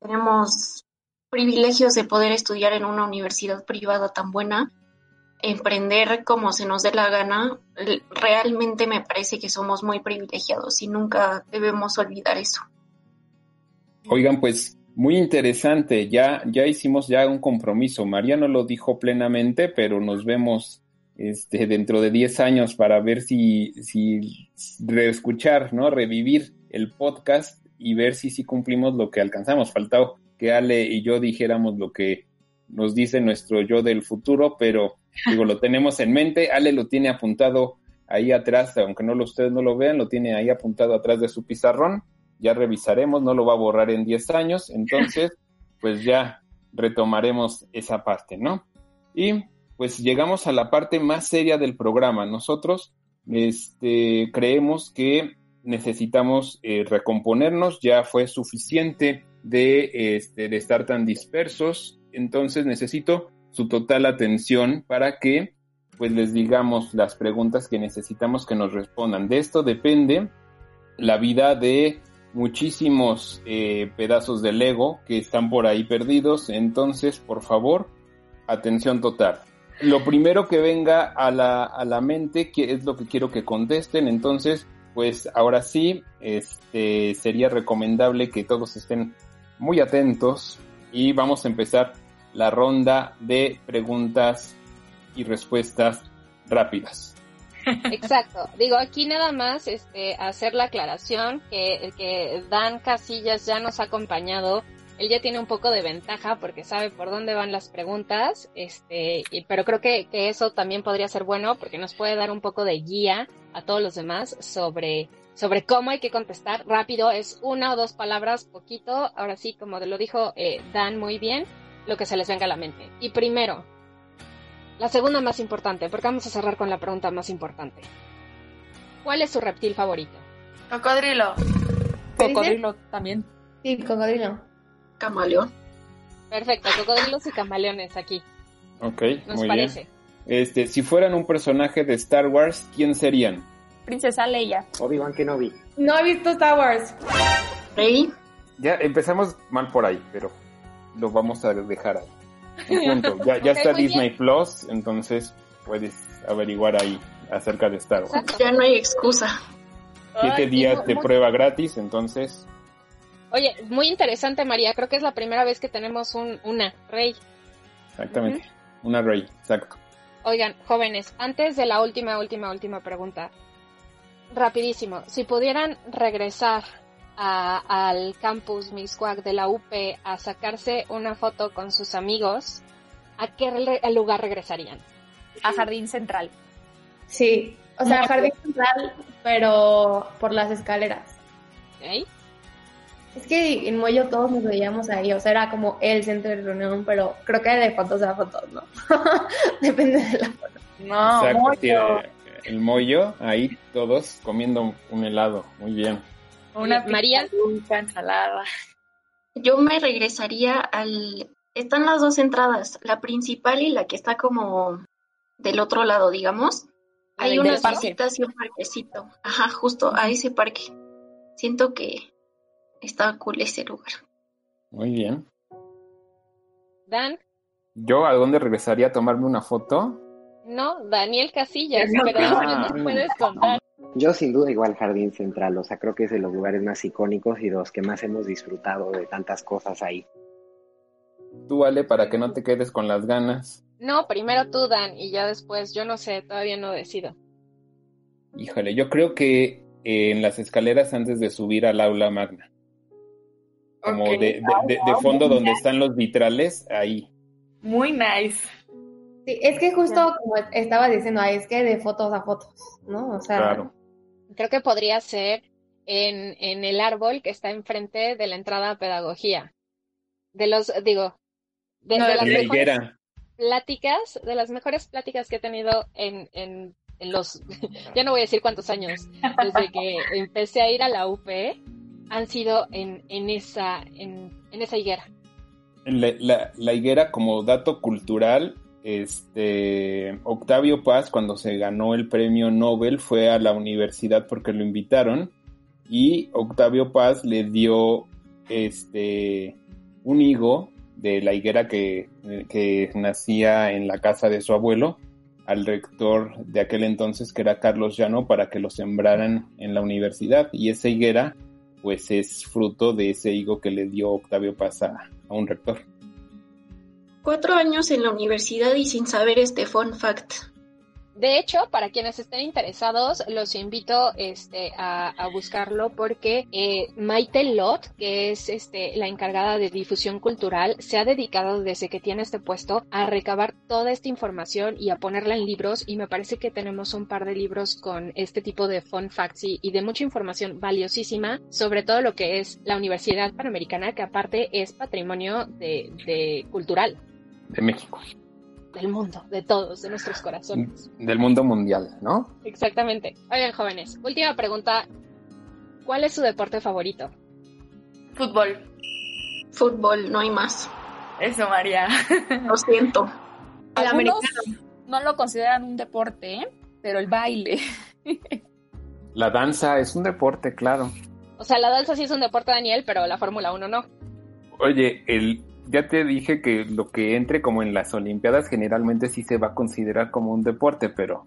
tenemos privilegios de poder estudiar en una universidad privada tan buena emprender como se nos dé la gana, realmente me parece que somos muy privilegiados y nunca debemos olvidar eso. Oigan, pues muy interesante, ya, ya hicimos ya un compromiso. María no lo dijo plenamente, pero nos vemos este, dentro de 10 años para ver si, si reescuchar, ¿no? Revivir el podcast y ver si sí cumplimos lo que alcanzamos. Faltaba que Ale y yo dijéramos lo que nos dice nuestro yo del futuro, pero digo, lo tenemos en mente. Ale lo tiene apuntado ahí atrás, aunque no lo, ustedes no lo vean, lo tiene ahí apuntado atrás de su pizarrón. Ya revisaremos, no lo va a borrar en 10 años, entonces, pues ya retomaremos esa parte, ¿no? Y pues llegamos a la parte más seria del programa. Nosotros este, creemos que necesitamos eh, recomponernos, ya fue suficiente de, este, de estar tan dispersos, entonces necesito su total atención para que pues les digamos las preguntas que necesitamos que nos respondan. De esto depende la vida de muchísimos eh, pedazos de Lego que están por ahí perdidos. Entonces, por favor, atención total. Lo primero que venga a la, a la mente que es lo que quiero que contesten. Entonces, pues ahora sí, este, sería recomendable que todos estén muy atentos y vamos a empezar la ronda de preguntas y respuestas rápidas. Exacto. Digo, aquí nada más este, hacer la aclaración que, que Dan Casillas ya nos ha acompañado. Él ya tiene un poco de ventaja porque sabe por dónde van las preguntas, este, y, pero creo que, que eso también podría ser bueno porque nos puede dar un poco de guía a todos los demás sobre, sobre cómo hay que contestar rápido. Es una o dos palabras, poquito. Ahora sí, como lo dijo eh, Dan muy bien, lo que se les venga a la mente. Y primero, la segunda más importante, porque vamos a cerrar con la pregunta más importante. ¿Cuál es su reptil favorito? Cocodrilo. Cocodrilo también. Sí, cocodrilo. Camaleón. Perfecto, cocodrilos y camaleones aquí. Ok, Nos muy parece. bien. Este, si fueran un personaje de Star Wars, ¿quién serían? Princesa Leia. Obi-Wan Kenobi. No he visto Star Wars. Rey. Ya empezamos mal por ahí, pero lo vamos a dejar ahí. Un punto. Ya, está Disney Plus, entonces puedes averiguar ahí acerca de Star Wars. Ya no hay excusa. Siete Ay, días de muy- prueba gratis, entonces Oye, muy interesante, María. Creo que es la primera vez que tenemos un, una, Rey. exactamente. Una Rey, exacto. Oigan, jóvenes, antes de la última, última, última pregunta, rapidísimo, si pudieran regresar a- al campus Mixquack de la UP a sacarse una foto con sus amigos, ¿a qué re- lugar regresarían? A Jardín Central. Sí. O sea, jardín central, pero por las escaleras. ¿Ok? Es que en Moyo todos nos veíamos ahí, o sea, era como el centro de reunión, pero creo que de fotos a fotos, ¿no? Depende de la foto. No, Exacto, sí, eh, el mollo, ahí todos comiendo un helado. Muy bien. Una María. ensalada. Yo me regresaría al... Están las dos entradas, la principal y la que está como del otro lado, digamos. Hay parque. visitas y un parquecito. Ajá, justo a ese parque. Siento que está cool ese lugar. Muy bien. Dan, ¿Yo a dónde regresaría a tomarme una foto? no, Daniel Casillas, No, pero no. puedes contar. Yo sin duda igual Jardín Central, o sea, creo que es de los lugares más icónicos y de los que más hemos disfrutado de tantas cosas ahí. Tú, Ale, para que no te quedes con las ganas. No, primero tú, Dan, y ya después, yo no sé, todavía no decido. Híjole, yo creo que eh, en las escaleras antes de subir al aula magna. Como de, de- de- de fondo donde están los vitrales, ahí. Muy nice. Sí, es que justo como estaba diciendo, es que de fotos a fotos, ¿no? O sea, Claro. Creo que podría ser en, en el árbol que está enfrente de la entrada a pedagogía. De los, digo, de, No, de las mejores pláticas, de las mejores pláticas que he tenido en, en, en los, ya no voy a decir cuántos años, desde que empecé a ir a la UP, han sido en, en esa, en, esa higuera. La higuera, como dato cultural, este Octavio Paz, cuando se ganó el premio Nobel, fue a la universidad porque lo invitaron. Y Octavio Paz le dio este un higo de la higuera que, que nacía en la casa de su abuelo al rector de aquel entonces, que era Carlos Llano, para que lo sembraran en la universidad. Y esa higuera, pues es fruto de ese higo que le dio Octavio Paz a, a un rector. Cuatro años en la universidad y sin saber este fun fact. De hecho, para quienes estén interesados, los invito este, a, buscarlo porque eh, Maite Lot, que es este, la encargada de difusión cultural, se ha dedicado desde que tiene este puesto a recabar toda esta información y a ponerla en libros y me parece que tenemos un par de libros con este tipo de fun facts y, de mucha información valiosísima sobre todo lo que es la Universidad Panamericana, que aparte es patrimonio de cultural De México. Del mundo, de todos, de nuestros corazones. Del mundo mundial, ¿no? Exactamente. Oigan, jóvenes, última pregunta. ¿Cuál es su deporte favorito? Fútbol. Fútbol, no hay más. Eso, María. Lo siento. El Algunos no lo consideran un deporte, ¿eh? pero el baile. La danza es un deporte, claro. O sea, la danza sí es un deporte, Daniel, pero la Fórmula 1 no. Oye, el, ya te dije que lo que entre como en las Olimpiadas generalmente sí se va a considerar como un deporte, pero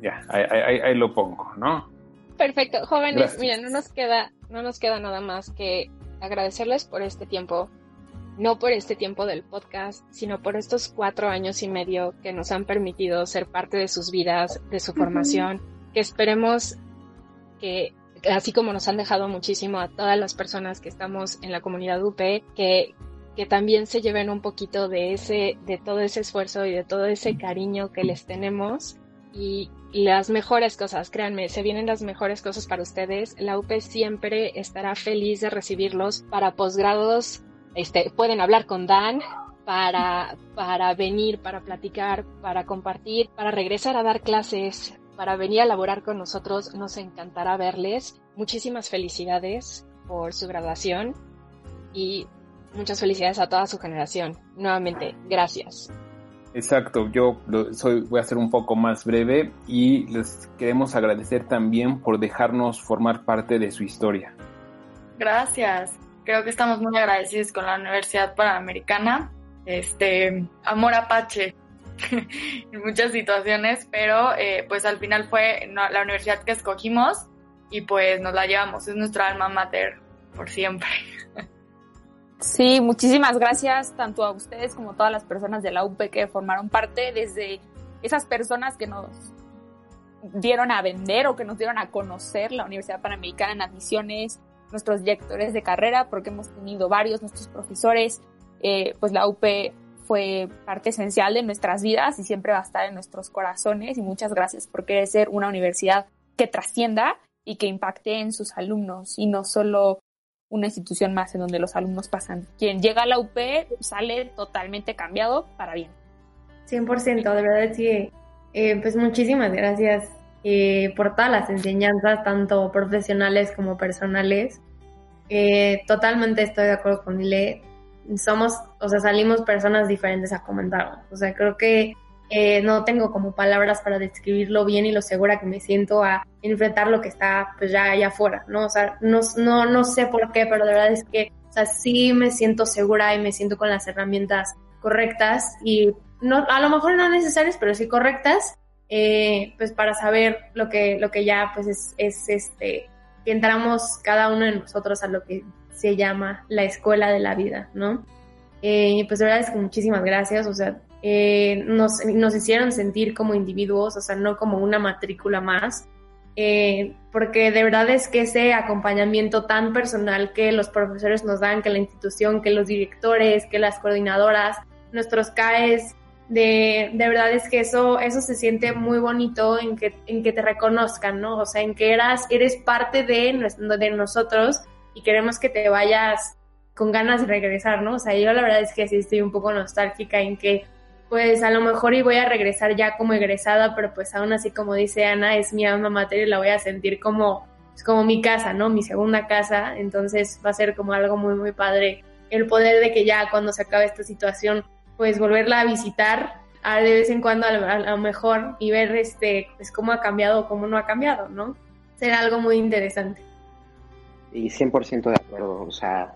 ya, ahí, ahí- ahí lo pongo, ¿no? Perfecto, jóvenes, Gracias. miren, no nos queda, no nos queda nada más que agradecerles por este tiempo, no por este tiempo del podcast, sino por estos cuatro años y medio que nos han permitido ser parte de sus vidas, de su formación, que esperemos que así como nos han dejado muchísimo a todas las personas que estamos en la comunidad UP, que, que también se lleven un poquito de ese, de todo ese esfuerzo y de todo ese cariño que les tenemos y las mejores cosas, créanme, se vienen las mejores cosas para ustedes. La UP siempre estará feliz de recibirlos para posgrados. Este, pueden hablar con Dan para, para venir, para platicar, para compartir, para regresar a dar clases, para venir a laborar con nosotros. Nos encantará verles. Muchísimas felicidades por su graduación y muchas felicidades a toda su generación. Nuevamente, gracias. Exacto, yo lo- soy, voy a ser un poco más breve y les queremos agradecer también por dejarnos formar parte de su historia. Gracias. Creo que estamos muy agradecidos con la Universidad Panamericana. Este, amor apache en muchas situaciones, pero eh, pues al final fue la universidad que escogimos y pues nos la llevamos. Es nuestra alma mater por siempre. Sí, muchísimas gracias tanto a ustedes como a todas las personas de la UP que formaron parte, desde esas personas que nos dieron a vender o que nos dieron a conocer la Universidad Panamericana en admisiones, nuestros directores de carrera, porque hemos tenido varios, nuestros profesores, eh, pues la UP fue parte esencial de nuestras vidas y siempre va a estar en nuestros corazones y muchas gracias por querer ser una universidad que trascienda y que impacte en sus alumnos y no solo una institución más en donde los alumnos pasan. Quien llega a la UP sale totalmente cambiado para bien. 100%, de verdad sí. Eh, pues muchísimas gracias eh, por todas las enseñanzas, tanto profesionales como personales. Eh, totalmente estoy de acuerdo con Ile. Somos, o sea, salimos personas diferentes a comentar. O sea, creo que eh, no tengo como palabras para describirlo bien y lo segura que me siento a enfrentar lo que está pues ya allá afuera, ¿no? O sea, no, no, no sé por qué, pero de verdad es que, o sea, sí me siento segura y me siento con las herramientas correctas y no, a lo mejor no necesarias, pero sí correctas, eh, pues para saber lo que, lo que ya pues es, es este, que entramos cada uno de nosotros a lo que se llama la escuela de la vida, ¿no? Eh, pues de verdad es que muchísimas gracias, o sea, eh, nos, nos hicieron sentir como individuos, o sea, no como una matrícula más, eh, porque de verdad es que ese acompañamiento tan personal que los profesores nos dan, que la institución, que los directores, que las coordinadoras, nuestros CAES, de, de verdad es que eso, eso se siente muy bonito en que, en que te reconozcan, ¿no? O sea, en que eras, eres parte de, de nosotros y queremos que te vayas con ganas de regresar, ¿no? O sea, yo la verdad es que sí estoy un poco nostálgica en que pues a lo mejor y voy a regresar ya como egresada, pero pues aún así como dice Ana, es mi alma mater y la voy a sentir como, pues, como mi casa, ¿no? Mi segunda casa, entonces va a ser como algo muy, muy padre el poder de que ya cuando se acabe esta situación, pues volverla a visitar a de vez en cuando a lo, mejor y ver este, pues cómo ha cambiado o cómo no ha cambiado, ¿no? Será algo muy interesante. Y 100% de acuerdo, o sea,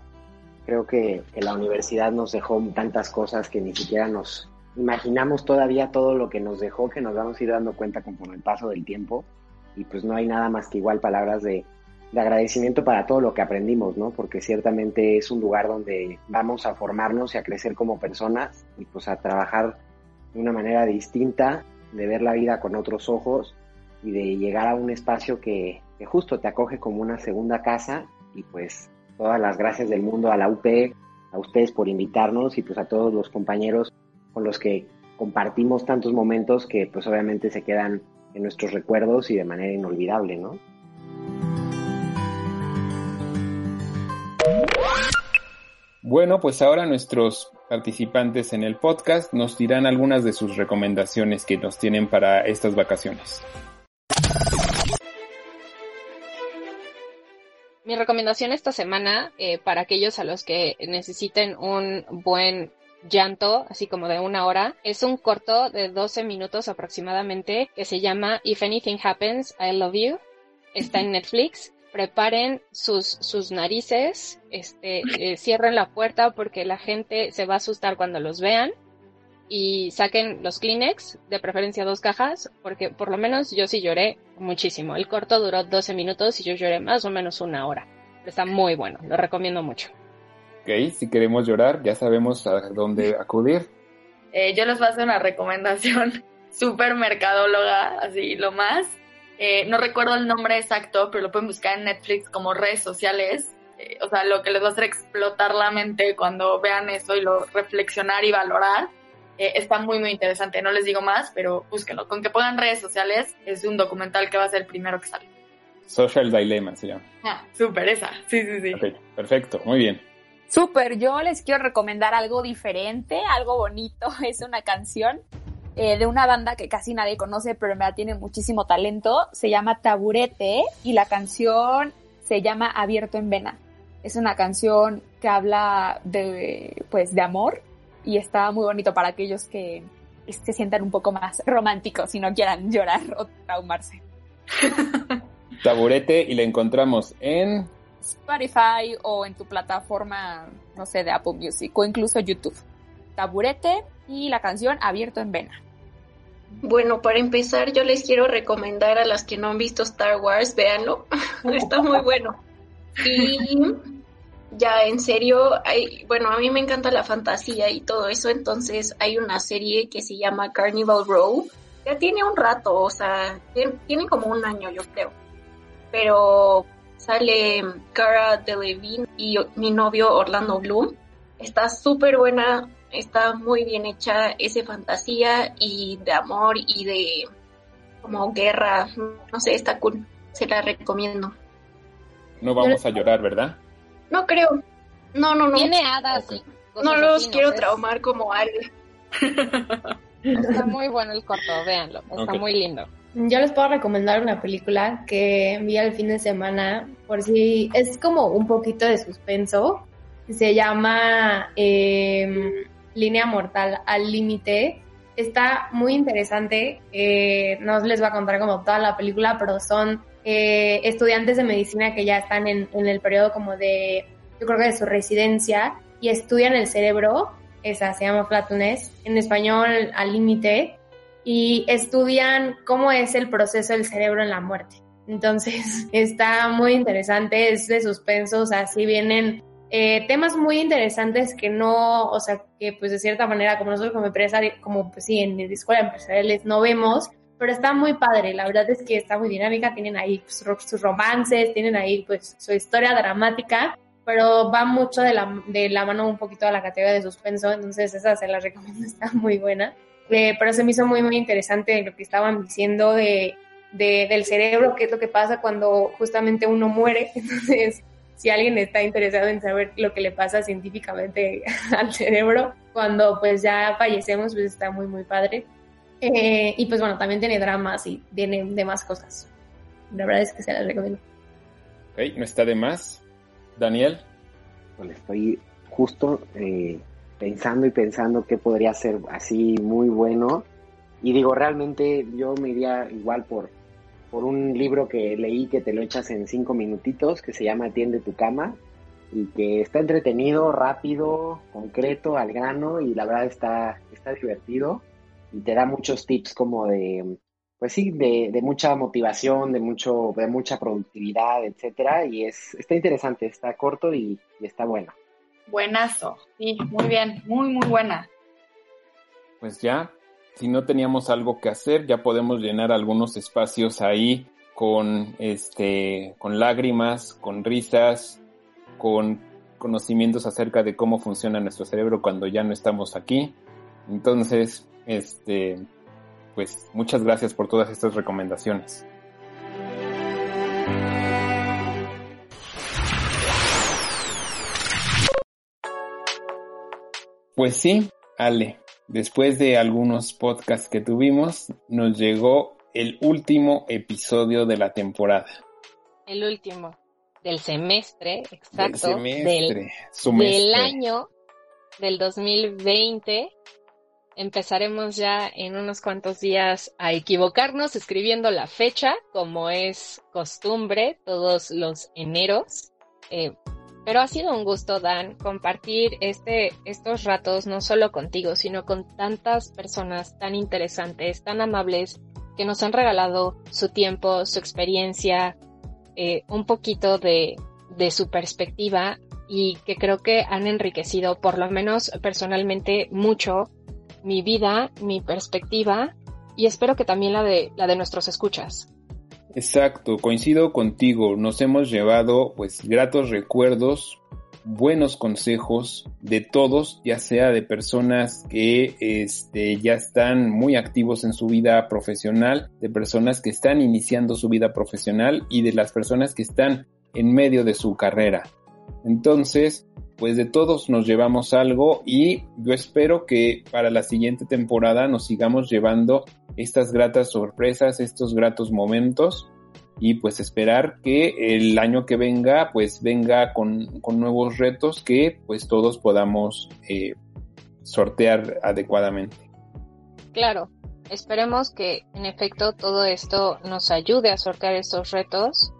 creo que, que la universidad nos dejó tantas cosas que ni siquiera nos, imaginamos todavía todo lo que nos dejó, que nos vamos a ir dando cuenta conforme el paso del tiempo. Y pues no hay nada más que igual palabras de, agradecimiento para todo lo que aprendimos, ¿no? Porque ciertamente es un lugar donde vamos a formarnos y a crecer como personas y pues a trabajar de una manera distinta, de ver la vida con otros ojos y de llegar a un espacio que, que justo te acoge como una segunda casa y pues todas las gracias del mundo a la UP, a ustedes por invitarnos y pues a todos los compañeros con los que compartimos tantos momentos que pues obviamente se quedan en nuestros recuerdos y de manera inolvidable, ¿no? Bueno, pues ahora nuestros participantes en el podcast nos dirán algunas de sus recomendaciones que nos tienen para estas vacaciones. Mi recomendación esta semana eh, para aquellos a los que necesiten un buen llanto, así como de una hora. Es un corto de 12 minutos aproximadamente que se llama If Anything Happens, I Love You. Está en Netflix. Preparen sus, sus narices, este, eh, cierren la puerta porque la gente se va a asustar cuando los vean y saquen los Kleenex, de preferencia dos cajas, porque por lo menos yo sí lloré muchísimo. El corto duró 12 minutos y yo lloré más o menos una hora. Está muy bueno, lo recomiendo mucho. Ok, si queremos llorar, ya sabemos a dónde acudir. Eh, yo les voy a hacer una recomendación súper mercadóloga, así lo más. Eh, no recuerdo el nombre exacto, pero lo pueden buscar en Netflix como redes sociales. Eh, o sea, lo que les va a hacer explotar la mente cuando vean eso y lo reflexionar y valorar. está muy, muy interesante. No les digo más, pero búsquenlo. Con que pongan redes sociales, es un documental que va a ser el primero que sale. Social Dilemma se llama. Ah, súper, esa. Sí, sí, sí. Ok, perfecto, muy bien. Súper, yo les quiero recomendar algo diferente, algo bonito. Es una canción eh, de una banda que casi nadie conoce, pero en verdad tiene muchísimo talento. Se llama Taburete y la canción se llama Abierto en Vena. Es una canción que habla de, pues, de amor y está muy bonito para aquellos que se sientan un poco más románticos y no quieran llorar o traumarse. Taburete y la encontramos en Spotify o en tu plataforma, no sé, de Apple Music o incluso YouTube. Taburete y la canción Abierto en Vena. Bueno, para empezar, yo les quiero recomendar a las que no han visto Star Wars, véanlo, está muy bueno. Y ya en serio, hay, bueno, a mí me encanta la fantasía y todo eso, entonces hay una serie que se llama Carnival Row, ya tiene un rato, o sea, tiene como un año yo creo, pero sale Cara Delevingne y mi novio Orlando Bloom. Está súper buena, está muy bien hecha, es de fantasía y de amor y de como guerra, no sé, está cool, se la recomiendo. No vamos a llorar, ¿verdad? No creo, no, no, no. Tiene hadas No los quiero traumar como Ale. Está muy bueno el corto, véanlo, está muy lindo. Yo les puedo recomendar una película que vi el fin de semana, por si es como un poquito de suspenso. Se llama eh, Línea Mortal al Límite. Está muy interesante. Eh, no les voy a contar como toda la película, pero son eh, estudiantes de medicina que ya están en, en el periodo como de, yo creo que de su residencia y estudian el cerebro. Esa se llama Flatness. En español, al límite y estudian cómo es el proceso del cerebro en la muerte. Entonces está muy interesante, es de suspenso, o sea, sí vienen eh, temas muy interesantes que no, o sea, que pues de cierta manera como nosotros como empresa, como pues sí, en la escuela empresariales no vemos, pero está muy padre, la verdad es que está muy dinámica, tienen ahí pues, sus romances, tienen ahí pues su historia dramática, pero va mucho de la, de la mano un poquito a la categoría de suspenso, entonces esa se la recomiendo, está muy buena. Eh, pero se me hizo muy, muy interesante lo que estaban diciendo de, de, del cerebro, qué es lo que pasa cuando justamente uno muere. Entonces, si alguien está interesado en saber lo que le pasa científicamente al cerebro cuando pues ya fallecemos, pues está muy, muy padre. Eh, y pues bueno, también tiene dramas y tiene demás cosas. La verdad es que se las recomiendo. Ok, no está de más. Daniel. Bueno, estoy justo eh, pensando y pensando qué podría ser así muy bueno. Y digo, realmente yo me iría igual por, por un libro que leí que te lo echas en cinco minutitos, que se llama Atiende tu cama, y que está entretenido, rápido, concreto, al grano, y la verdad está, está divertido, y te da muchos tips como de, pues sí, de, de mucha motivación, de mucho, de mucha productividad, etcétera, y es, está interesante, está corto y, y está bueno. Buenazo, sí, muy bien, muy, muy buena. Pues ya, si no teníamos algo que hacer, ya podemos llenar algunos espacios ahí con este, con lágrimas, con risas, con conocimientos acerca de cómo funciona nuestro cerebro cuando ya no estamos aquí. Entonces, este, pues muchas gracias por todas estas recomendaciones. Pues sí, Ale, después de algunos podcasts que tuvimos, nos llegó el último episodio de la temporada. El último del semestre, exacto. Del semestre, del, del año del 2020. Empezaremos ya en unos cuantos días a equivocarnos escribiendo la fecha, como es costumbre todos los eneros. Eh, pero ha sido un gusto, Dan, compartir este, estos ratos no solo contigo, sino con tantas personas tan interesantes, tan amables, que nos han regalado su tiempo, su experiencia, eh, un poquito de, de su perspectiva y que creo que han enriquecido, por lo menos personalmente, mucho mi vida, mi perspectiva y espero que también la de, la de nuestros escuchas. Exacto, coincido contigo, nos hemos llevado pues gratos recuerdos, buenos consejos de todos, ya sea de personas que este, ya están muy activos en su vida profesional, de personas que están iniciando su vida profesional y de las personas que están en medio de su carrera. Entonces, pues de todos nos llevamos algo y yo espero que para la siguiente temporada nos sigamos llevando estas gratas sorpresas, estos gratos momentos y pues esperar que el año que venga pues venga con, con nuevos retos que pues todos podamos eh, sortear adecuadamente. Claro, esperemos que en efecto todo esto nos ayude a sortear estos retos,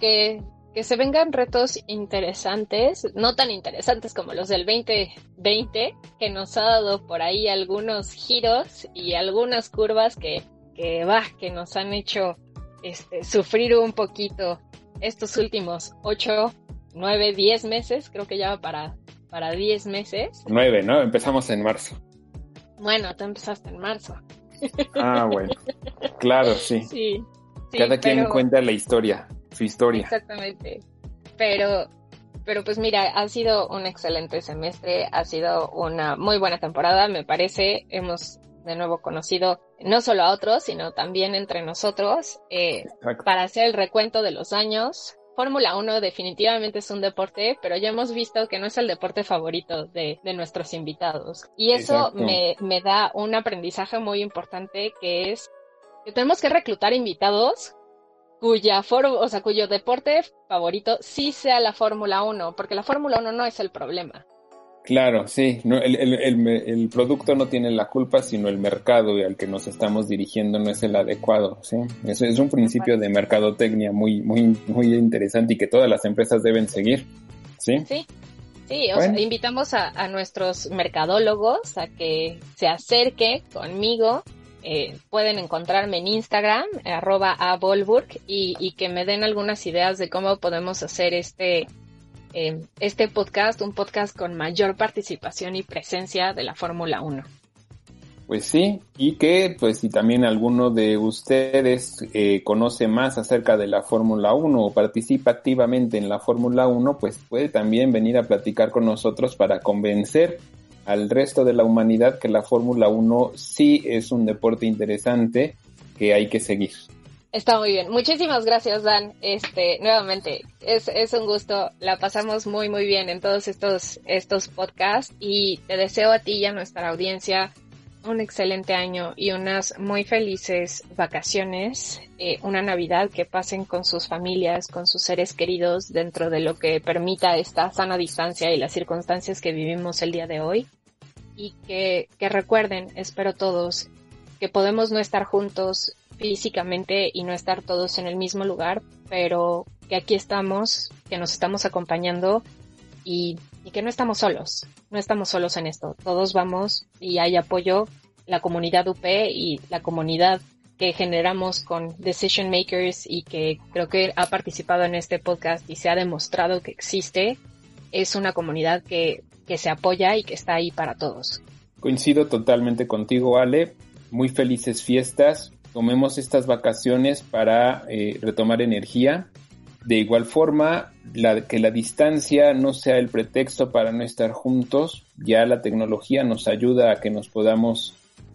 que, que se vengan retos interesantes, no tan interesantes como los del 2020, que nos ha dado por ahí algunos giros y algunas curvas que, que va, que nos han hecho este, sufrir un poquito estos últimos 8, 9, 10 meses, creo que ya va para, para 10 meses. 9, ¿no? Empezamos en marzo. Bueno, tú empezaste en marzo. Ah, bueno. Claro, sí. Sí. sí Cada quien cuenta la historia, su historia. Exactamente. Pero, pero pues mira, ha sido un excelente semestre, ha sido una muy buena temporada, me parece. Hemos de nuevo conocido no solo a otros, sino también entre nosotros. Eh, para hacer el recuento de los años, Fórmula 1 definitivamente es un deporte, pero ya hemos visto que no es el deporte favorito de, de nuestros invitados. Y eso me, me da un aprendizaje muy importante que es que tenemos que reclutar invitados cuya foro, o sea, cuyo deporte favorito sí sea la Fórmula 1, porque la Fórmula 1 no es el problema. Claro, sí, no, el, el, el, producto no tiene la culpa, sino el mercado al que nos estamos dirigiendo no es el adecuado, ¿sí? Eso es un principio de mercadotecnia muy, muy, muy interesante y que todas las empresas deben seguir, ¿sí? Sí, sí, o sea, invitamos a, a, nuestros mercadólogos a que se acerquen conmigo, eh, pueden encontrarme en Instagram, arroba a Volburg, y, que me den algunas ideas de cómo podemos hacer este eh, este podcast, un podcast con mayor participación y presencia de la Fórmula 1. Pues sí, y que pues si también alguno de ustedes eh, conoce más acerca de la Fórmula 1 o participa activamente en la Fórmula 1, pues puede también venir a platicar con nosotros para convencer al resto de la humanidad que la Fórmula 1 sí es un deporte interesante que hay que seguir. Está muy bien. Muchísimas gracias, Dan. Este, nuevamente, es, es un gusto. La pasamos muy, muy bien en todos estos, estos podcasts y te deseo a ti y a nuestra audiencia un excelente año y unas muy felices vacaciones, eh, una Navidad que pasen con sus familias, con sus seres queridos dentro de lo que permita esta sana distancia y las circunstancias que vivimos el día de hoy. Y que, que recuerden, espero todos, que podemos no estar juntos físicamente y no estar todos en el mismo lugar, pero que aquí estamos, que nos estamos acompañando y, que no estamos solos, no estamos solos en esto, todos vamos y hay apoyo, la comunidad UP y la comunidad que generamos con Decision Makers y que creo que ha participado en este podcast y se ha demostrado que existe, es una comunidad que, que se apoya y que está ahí para todos. Coincido totalmente contigo, Ale. Muy felices fiestas, tomemos estas vacaciones para eh, retomar energía. De igual forma, la, que la distancia no sea el pretexto para no estar juntos. Ya la tecnología nos ayuda a que nos podamos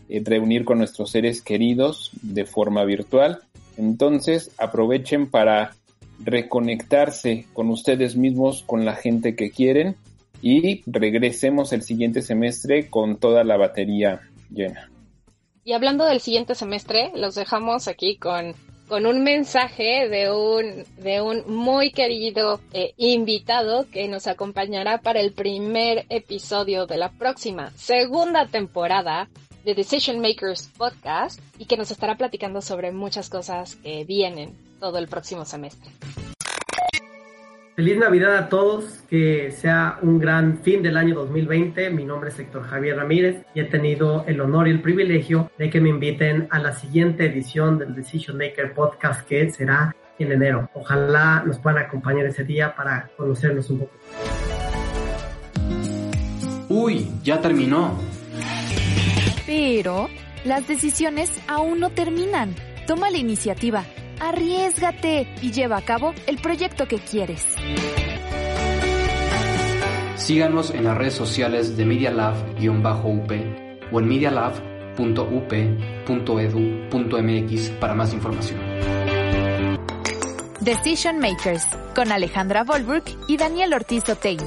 eh, reunir con nuestros seres queridos de forma virtual. Entonces, aprovechen para reconectarse con ustedes mismos, con la gente que quieren y regresemos el siguiente semestre con toda la batería llena. Y hablando del siguiente semestre, los dejamos aquí con, con un mensaje de un, de un muy querido eh, invitado que nos acompañará para el primer episodio de la próxima segunda temporada de Decision Makers Podcast y que nos estará platicando sobre muchas cosas que vienen todo el próximo semestre. Feliz Navidad a todos, que sea un gran fin del año 2020. Mi nombre es Héctor Javier Ramírez y he tenido el honor y el privilegio de que me inviten a la siguiente edición del Decision Maker Podcast que será en enero. Ojalá nos puedan acompañar ese día para conocernos un poco. Uy, ya terminó. Pero las decisiones aún no terminan. Toma la iniciativa Arriesgate y lleva a cabo el proyecto que quieres. Síganos en las redes sociales de Media Lab-UP o en medialab.up.edu.mx para más información. Decision Makers con Alejandra Volburg y Daniel Ortiz Otegui.